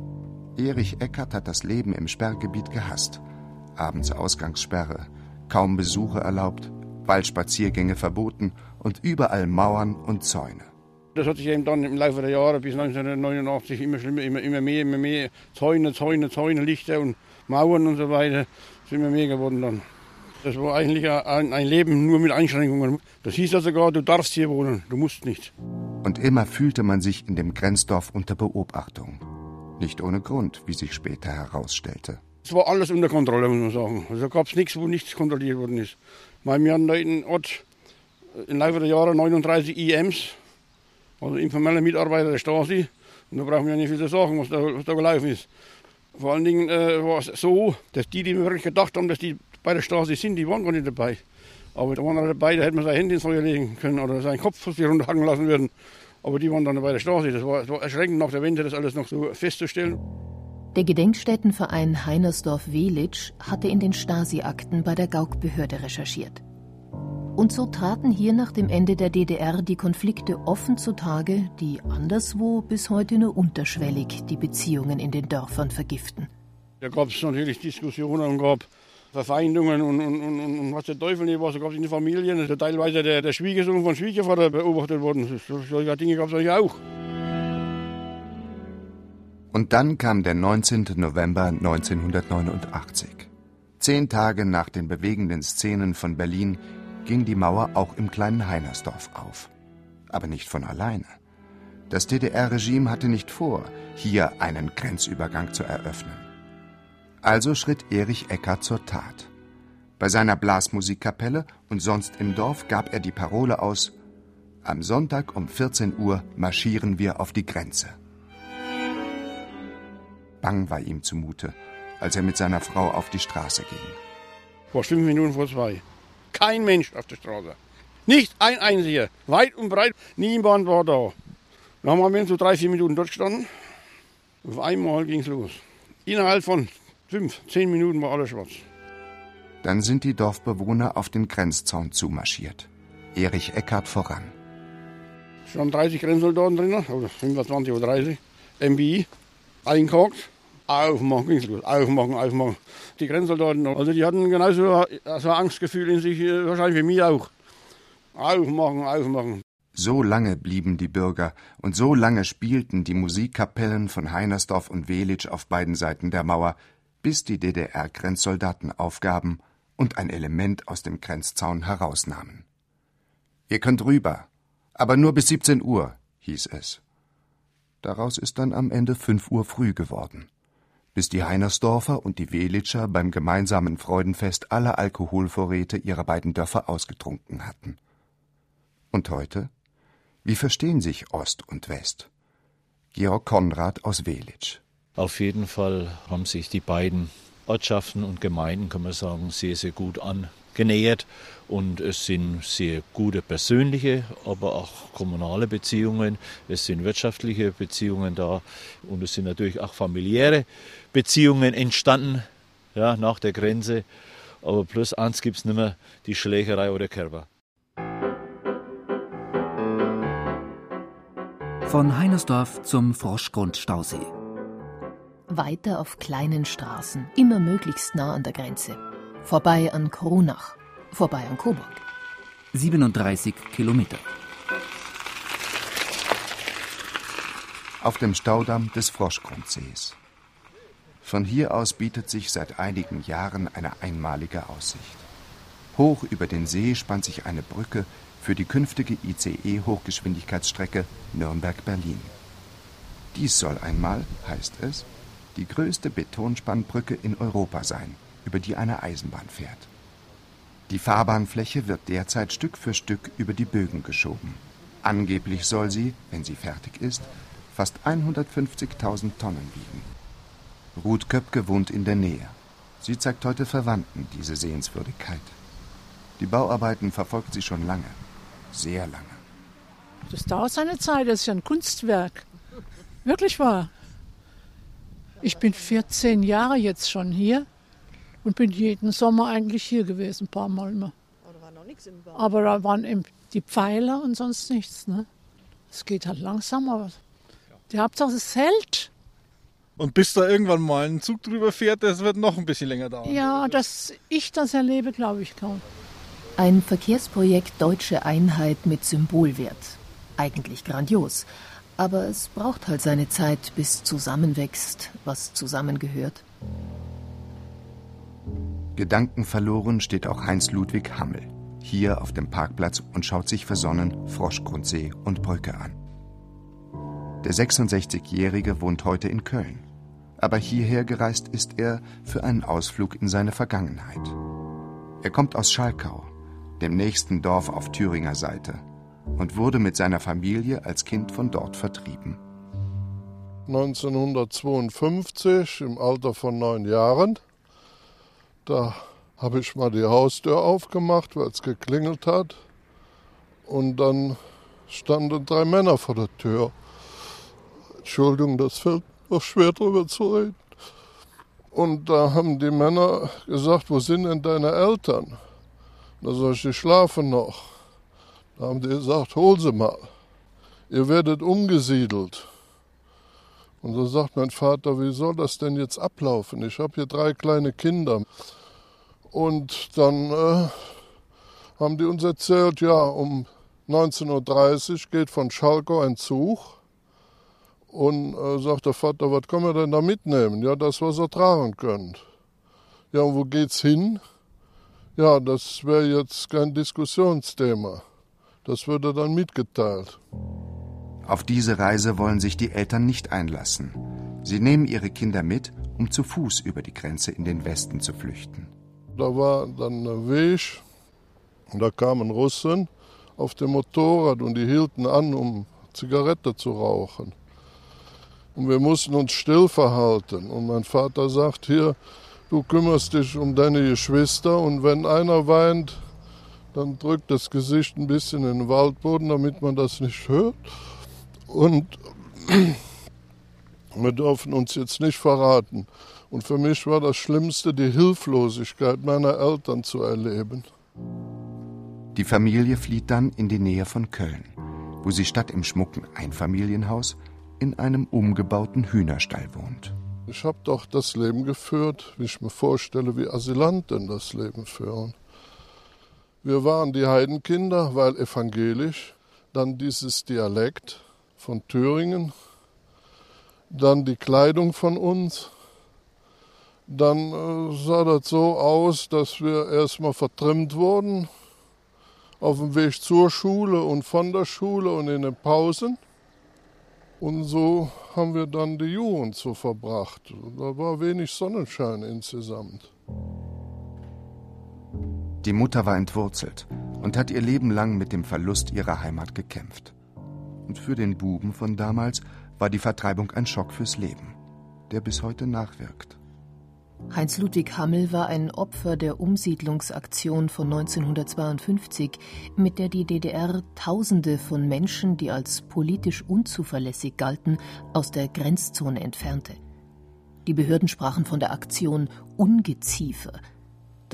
Erich Eckert hat das Leben im Sperrgebiet gehasst. Abends Ausgangssperre, kaum Besuche erlaubt, Waldspaziergänge verboten und überall Mauern und Zäune. Das hat sich eben dann im Laufe der Jahre bis 1989 immer schlimmer, immer, immer mehr, immer mehr Zäune, Zäune, Zäune, Lichter und Mauern und so weiter. Ist immer mehr geworden dann. Das war eigentlich ein, ein Leben nur mit Einschränkungen. Das hieß ja sogar, du darfst hier wohnen, du musst nicht. Und immer fühlte man sich in dem Grenzdorf unter Beobachtung. Nicht ohne Grund, wie sich später herausstellte. Es war alles unter Kontrolle, muss man sagen. Also gab es nichts, wo nichts kontrolliert worden ist. Weil wir hatten da in Ort im Laufe der Jahre 39 IMs, also informelle Mitarbeiter der Stasi. Und da brauchen wir nicht viel zu sagen, was da, was da gelaufen ist. Vor allen Dingen äh, war es so, dass die, die wirklich gedacht haben, dass die bei der Stasi sind, die waren gar nicht dabei. Aber da waren dabei, da hätte man sein Handy ins Feuer legen können oder seinen Kopf runterhacken lassen würden. Aber die waren dann bei der Stasi. Das war, das war erschreckend nach der Wende, das alles noch so festzustellen. Der Gedenkstättenverein Heinersdorf-Welitsch hatte in den Stasi-Akten bei der Gauk-Behörde recherchiert. Und so traten hier nach dem Ende der DDR die Konflikte offen zutage, die anderswo bis heute nur unterschwellig die Beziehungen in den Dörfern vergiften. Da gab es natürlich Diskussionen und gab Verfeindungen und, und, und, und, was der Teufel nicht war. So gab es in den Familien. Also teilweise der, der Schwiegersohn von Schwiegervater beobachtet worden. Solche Dinge gab es natürlich auch. Und dann kam der 19. November 1989. Zehn Tage nach den bewegenden Szenen von Berlin ging die Mauer auch im kleinen Heinersdorf auf. Aber nicht von alleine. Das DDR-Regime hatte nicht vor, hier einen Grenzübergang zu eröffnen. Also schritt Erich Eckert zur Tat. Bei seiner Blasmusikkapelle und sonst im Dorf gab er die Parole aus Am Sonntag um 14 Uhr marschieren wir auf die Grenze. Bang war ihm zumute, als er mit seiner Frau auf die Straße ging. Vor fünf Minuten vor zwei. Kein Mensch auf der Straße. Nicht ein einziger. Weit und breit. Niemand war da. Dann haben wir so drei, vier Minuten dort gestanden. Auf einmal ging es los. Innerhalb von fünf, zehn Minuten war alles schwarz. Dann sind die Dorfbewohner auf den Grenzzaun zumarschiert. Erich Eckert voran. Es waren 30 Grenzsoldaten drin, oder 25 oder 30. MBI, eingehakt. Aufmachen, ging's los. Aufmachen, aufmachen. Die Grenzsoldaten, also die hatten genauso so ein Angstgefühl in sich, wahrscheinlich wie mir auch. Aufmachen, aufmachen. So lange blieben die Bürger und so lange spielten die Musikkapellen von Heinersdorf und Welitsch auf beiden Seiten der Mauer, bis die DDR-Grenzsoldaten aufgaben und ein Element aus dem Grenzzaun herausnahmen. Ihr könnt rüber, aber nur bis 17 Uhr, hieß es. Daraus ist dann am Ende 5 Uhr früh geworden. bis die Heinersdorfer und die Welitscher beim gemeinsamen Freudenfest alle Alkoholvorräte ihrer beiden Dörfer ausgetrunken hatten. Und heute? Wie verstehen sich Ost und West? Georg Konrad aus Welitsch. Auf jeden Fall haben sich die beiden Ortschaften und Gemeinden, kann man sagen, sehr, sehr gut angenähert. Und es sind sehr gute persönliche, aber auch kommunale Beziehungen. Es sind wirtschaftliche Beziehungen da. Und es sind natürlich auch familiäre Beziehungen entstanden, ja, nach der Grenze. Aber plus eins gibt es nicht mehr, die Schlägerei oder Kerber. Von Heinersdorf zum Froschgrundstausee. Weiter auf kleinen Straßen, immer möglichst nah an der Grenze. Vorbei an Kronach, vorbei an Coburg. 37 Kilometer. Auf dem Staudamm des Froschgrundsees. Von hier aus bietet sich seit einigen Jahren eine einmalige Aussicht. Hoch über den See spannt sich eine Brücke für die künftige ICE-Hochgeschwindigkeitsstrecke Nürnberg-Berlin. Dies soll einmal, heißt es, die größte Betonspannbrücke in Europa sein, über die eine Eisenbahn fährt. Die Fahrbahnfläche wird derzeit Stück für Stück über die Bögen geschoben. Angeblich soll sie, wenn sie fertig ist, fast 150.000 Tonnen wiegen. Ruth Köpke wohnt in der Nähe. Sie zeigt heute Verwandten diese Sehenswürdigkeit. Die Bauarbeiten verfolgt sie schon lange, sehr lange. Das dauert seine Zeit, das ist ja ein Kunstwerk. Wirklich wahr. Ich bin 14 Jahre jetzt schon hier und bin jeden Sommer eigentlich hier gewesen, ein paar Mal immer. Aber da waren eben die Pfeiler und sonst nichts. Ne? Es geht halt langsam, aber die Hauptsache es hält. Und bis da irgendwann mal ein Zug drüber fährt, das wird noch ein bisschen länger dauern. Ja, dass ich das erlebe, glaube ich kaum. Ein Verkehrsprojekt Deutsche Einheit mit Symbolwert. Eigentlich grandios. Aber es braucht halt seine Zeit, bis zusammenwächst, was zusammengehört. Gedankenverloren steht auch Heinz Ludwig Hammel, hier auf dem Parkplatz und schaut sich versonnen Froschgrundsee und Brücke an. Der 66-Jährige wohnt heute in Köln, aber hierher gereist ist er für einen Ausflug in seine Vergangenheit. Er kommt aus Schalkau, dem nächsten Dorf auf Thüringer Seite, und wurde mit seiner Familie als Kind von dort vertrieben. 1952 im Alter von neun Jahren. Da habe ich mal die Haustür aufgemacht, weil es geklingelt hat. Und dann standen drei Männer vor der Tür. Entschuldigung, das fällt noch schwer drüber zu reden. Und da haben die Männer gesagt, wo sind denn deine Eltern? Da sag ich, die schlafen noch. Da haben die gesagt, hol sie mal. Ihr werdet umgesiedelt. Und da sagt mein Vater, wie soll das denn jetzt ablaufen? Ich habe hier drei kleine Kinder. Und dann äh, haben die uns erzählt, ja, um 19.30 Uhr geht von Schalkow ein Zug. Und äh, sagt der Vater, was können wir denn da mitnehmen? Ja, das, was ihr tragen könnt. Ja, und wo geht's hin? Ja, das wäre jetzt kein Diskussionsthema. Das würde dann mitgeteilt. Auf diese Reise wollen sich die Eltern nicht einlassen. Sie nehmen ihre Kinder mit, um zu Fuß über die Grenze in den Westen zu flüchten. Da war dann ein Weg und da kamen Russen auf dem Motorrad und die hielten an, um Zigarette zu rauchen. Und wir mussten uns still verhalten. Und mein Vater sagt, hier, du kümmerst dich um deine Geschwister und wenn einer weint, dann drückt das Gesicht ein bisschen in den Waldboden, damit man das nicht hört. Und wir dürfen uns jetzt nicht verraten. Und für mich war das Schlimmste, die Hilflosigkeit meiner Eltern zu erleben. Die Familie flieht dann in die Nähe von Köln, wo sie statt im schmucken Einfamilienhaus in einem umgebauten Hühnerstall wohnt. Ich habe doch das Leben geführt, wie ich mir vorstelle, wie Asylanten das Leben führen. Wir waren die Heidenkinder, weil evangelisch, dann dieses Dialekt von Thüringen, dann die Kleidung von uns. Dann äh, sah das so aus, dass wir erstmal vertrimmt wurden, auf dem Weg zur Schule und von der Schule und in den Pausen. Und so haben wir dann die Jugend so verbracht. Da war wenig Sonnenschein insgesamt. Die Mutter war entwurzelt und hat ihr Leben lang mit dem Verlust ihrer Heimat gekämpft. Und für den Buben von damals war die Vertreibung ein Schock fürs Leben, der bis heute nachwirkt. Heinz Ludwig Hammel war ein Opfer der Umsiedlungsaktion von 1952, mit der die DDR Tausende von Menschen, die als politisch unzuverlässig galten, aus der Grenzzone entfernte. Die Behörden sprachen von der Aktion Ungeziefer.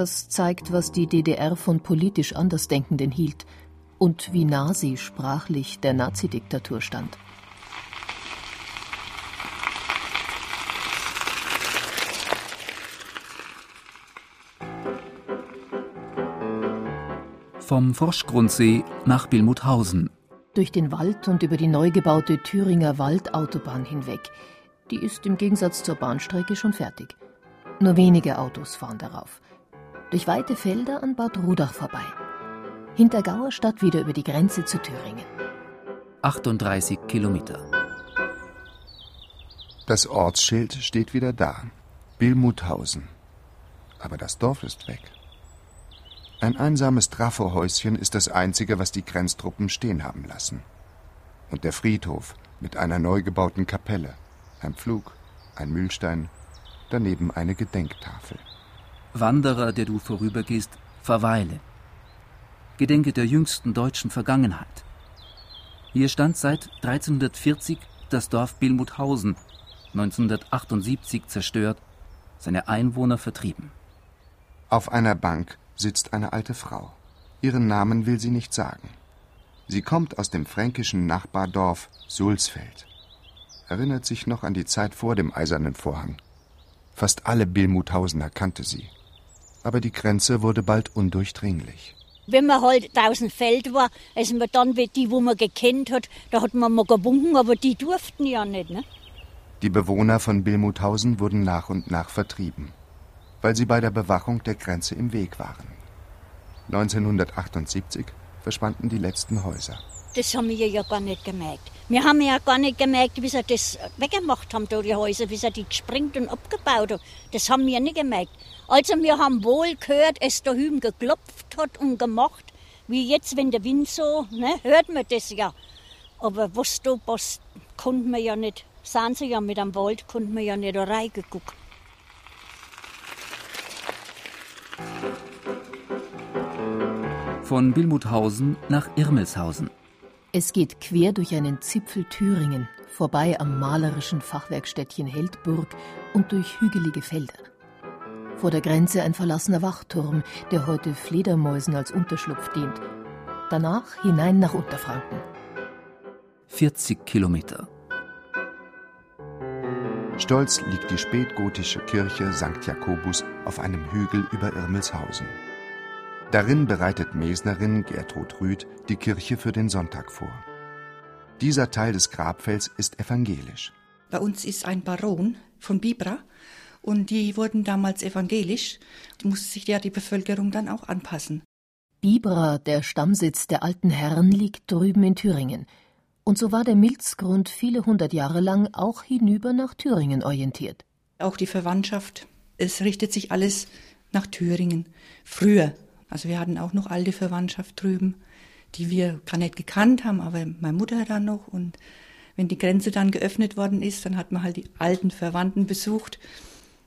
Das zeigt, was die DDR von politisch Andersdenkenden hielt und wie nah sie sprachlich der Nazidiktatur stand. Vom Froschgrundsee nach Billmuthausen. Durch den Wald und über die neu gebaute Thüringer Waldautobahn hinweg. Die ist im Gegensatz zur Bahnstrecke schon fertig. Nur wenige Autos fahren darauf. Durch weite Felder an Bad Rudach vorbei. Hinter Gauerstadt wieder über die Grenze zu Thüringen. 38 Kilometer. Das Ortsschild steht wieder da. Billmuthausen. Aber das Dorf ist weg. Ein einsames Trafohäuschen ist das einzige, was die Grenztruppen stehen haben lassen. Und der Friedhof mit einer neu gebauten Kapelle, ein Pflug, ein Mühlstein, daneben eine Gedenktafel. Wanderer, der du vorübergehst, verweile. Gedenke der jüngsten deutschen Vergangenheit. Hier stand seit 1340 das Dorf Billmuthausen, 1978 zerstört, seine Einwohner vertrieben. Auf einer Bank sitzt eine alte Frau. Ihren Namen will sie nicht sagen. Sie kommt aus dem fränkischen Nachbardorf Sulzfeld. Erinnert sich noch an die Zeit vor dem Eisernen Vorhang. Fast alle Billmuthausener kannte sie. Aber die Grenze wurde bald undurchdringlich. Wenn man halt draußen Feld war, also man dann die, wo man gekannt hat, da hat man mal gewunken, aber die durften ja nicht. Ne? Die Bewohner von Billmuthausen wurden nach und nach vertrieben weil sie bei der Bewachung der Grenze im Weg waren. 1978 verschwanden die letzten Häuser. Das haben wir ja gar nicht gemerkt. Wir haben ja gar nicht gemerkt, wie sie das weggemacht haben, die Häuser, wie sie die gesprengt und abgebaut haben. Das haben wir nicht gemerkt. Also wir haben wohl gehört, es da hüben geklopft hat und gemacht, wie jetzt, wenn der Wind so, ne, hört man das ja. Aber was da passt, konnten wir ja nicht, sahen sie ja mit am Wald, konnten wir ja nicht reingeguckt. Von Billmuthausen nach Irmelshausen. Es geht quer durch einen Zipfel Thüringen, vorbei am malerischen Fachwerkstädtchen Heldburg und durch hügelige Felder. Vor der Grenze ein verlassener Wachturm, der heute Fledermäusen als Unterschlupf dient. Danach hinein nach Unterfranken. 40 Kilometer. Stolz liegt die spätgotische Kirche St. Jakobus auf einem Hügel über Irmelshausen. Darin bereitet Mesnerin Gertrud Rüth die Kirche für den Sonntag vor. Dieser Teil des Grabfelds ist evangelisch. Bei uns ist ein Baron von Bibra und die wurden damals evangelisch. Die musste sich ja die Bevölkerung dann auch anpassen. Bibra, der Stammsitz der alten Herren, liegt drüben in Thüringen – und so war der Milzgrund viele hundert Jahre lang auch hinüber nach Thüringen orientiert. Auch die Verwandtschaft, es richtet sich alles nach Thüringen. Früher, also wir hatten auch noch alte Verwandtschaft drüben, die wir gar nicht gekannt haben, aber meine Mutter dann noch. Und wenn die Grenze dann geöffnet worden ist, dann hat man halt die alten Verwandten besucht,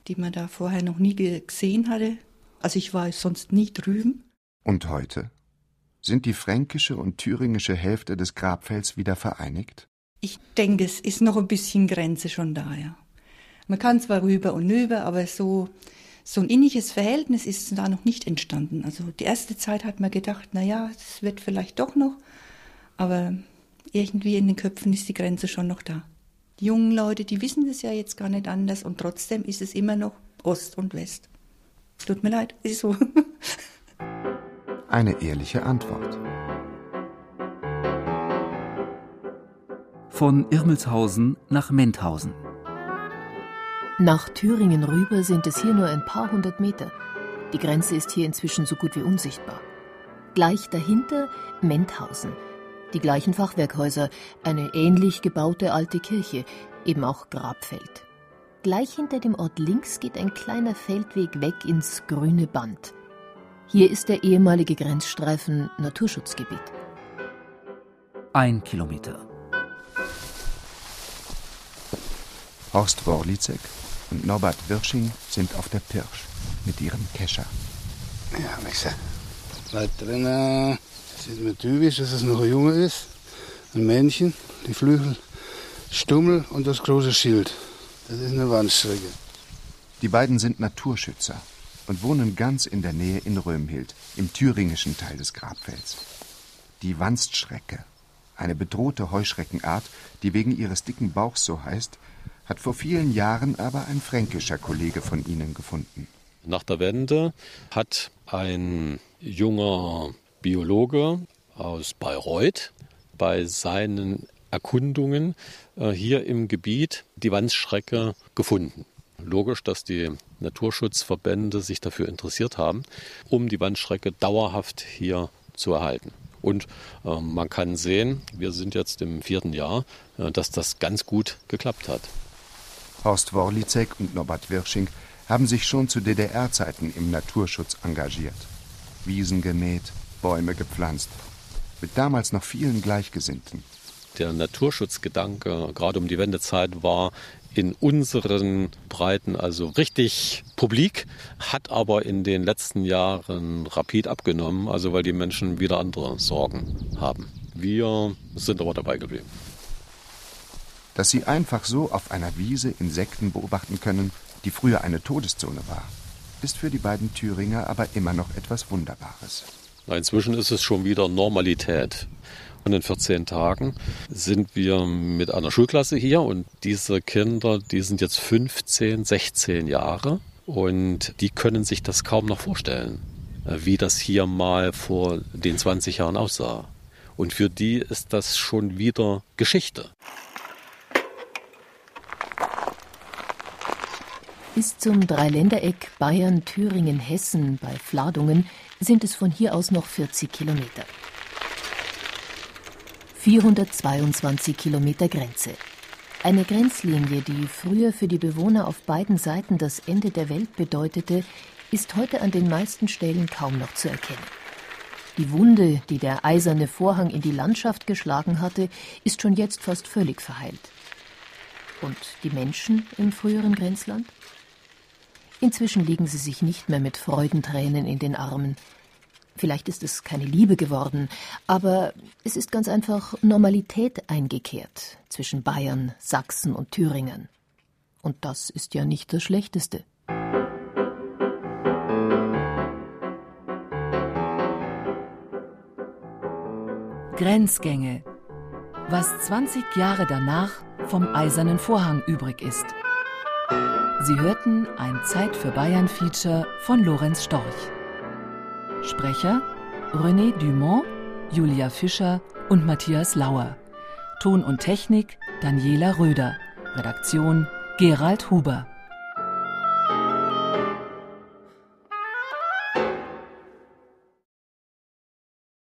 die man da vorher noch nie gesehen hatte. Also ich war sonst nie drüben. Und heute? Sind die fränkische und thüringische Hälfte des Grabfelds wieder vereinigt? Ich denke, es ist noch ein bisschen Grenze schon da, ja. Man kann zwar rüber und rüber, aber so, so ein inniges Verhältnis ist da noch nicht entstanden. Also die erste Zeit hat man gedacht, na ja, es wird vielleicht doch noch, aber irgendwie in den Köpfen ist die Grenze schon noch da. Die jungen Leute, die wissen das ja jetzt gar nicht anders und trotzdem ist es immer noch Ost und West. Tut mir leid, ist so. *laughs* Eine ehrliche Antwort. Von Irmelshausen nach Menthausen. Nach Thüringen rüber sind es hier nur ein paar hundert Meter. Die Grenze ist hier inzwischen so gut wie unsichtbar. Gleich dahinter Menthausen. Die gleichen Fachwerkhäuser, eine ähnlich gebaute alte Kirche, eben auch Grabfeld. Gleich hinter dem Ort links geht ein kleiner Feldweg weg ins grüne Band. Hier ist der ehemalige Grenzstreifen Naturschutzgebiet. Ein Kilometer. Horst Worlitzek und Norbert Wirsching sind auf der Pirsch mit ihrem Kescher. Ja, Mixe. Bleibt drin. Das sieht mir typisch, dass es noch ein Junge ist. Ein Männchen, die Flügel, Stummel und das große Schild. Das ist eine Wandstrecke. Die beiden sind Naturschützer und wohnen ganz in der Nähe in Römhild, im thüringischen Teil des Grabfelds. Die Wanstschrecke, eine bedrohte Heuschreckenart, die wegen ihres dicken Bauchs so heißt, hat vor vielen Jahren aber ein fränkischer Kollege von ihnen gefunden. Nach der Wende hat ein junger Biologe aus Bayreuth bei seinen Erkundungen äh, hier im Gebiet die Wandsschrecke gefunden. Logisch, dass die Naturschutzverbände sich dafür interessiert haben, um die Wandstrecke dauerhaft hier zu erhalten. Und äh, man kann sehen, wir sind jetzt im vierten Jahr, äh, dass das ganz gut geklappt hat. Horst Worlitzek und Norbert Wirsching haben sich schon zu DDR-Zeiten im Naturschutz engagiert. Wiesen gemäht, Bäume gepflanzt. Mit damals noch vielen Gleichgesinnten. Der Naturschutzgedanke, gerade um die Wendezeit, war in unseren Breiten also richtig publik, hat aber in den letzten Jahren rapid abgenommen, also weil die Menschen wieder andere Sorgen haben. Wir sind aber dabei geblieben. Dass sie einfach so auf einer Wiese Insekten beobachten können, die früher eine Todeszone war, ist für die beiden Thüringer aber immer noch etwas Wunderbares. Inzwischen ist es schon wieder Normalität. Und in 14 Tagen sind wir mit einer Schulklasse hier und diese Kinder, die sind jetzt 15, 16 Jahre und die können sich das kaum noch vorstellen, wie das hier mal vor den 20 Jahren aussah. Und für die ist das schon wieder Geschichte. Bis zum Dreiländereck Bayern, Thüringen, Hessen bei Fladungen sind es von hier aus noch 40 Kilometer. 422 Kilometer Grenze. Eine Grenzlinie, die früher für die Bewohner auf beiden Seiten das Ende der Welt bedeutete, ist heute an den meisten Stellen kaum noch zu erkennen. Die Wunde, die der eiserne Vorhang in die Landschaft geschlagen hatte, ist schon jetzt fast völlig verheilt. Und die Menschen im früheren Grenzland? Inzwischen liegen sie sich nicht mehr mit Freudentränen in den Armen. Vielleicht ist es keine Liebe geworden, aber es ist ganz einfach Normalität eingekehrt zwischen Bayern, Sachsen und Thüringen. Und das ist ja nicht das Schlechteste. Grenzgänge. Was 20 Jahre danach vom Eisernen Vorhang übrig ist. Sie hörten ein Zeit für Bayern Feature von Lorenz Storch. Sprecher René Dumont, Julia Fischer und Matthias Lauer. Ton und Technik Daniela Röder. Redaktion Gerald Huber.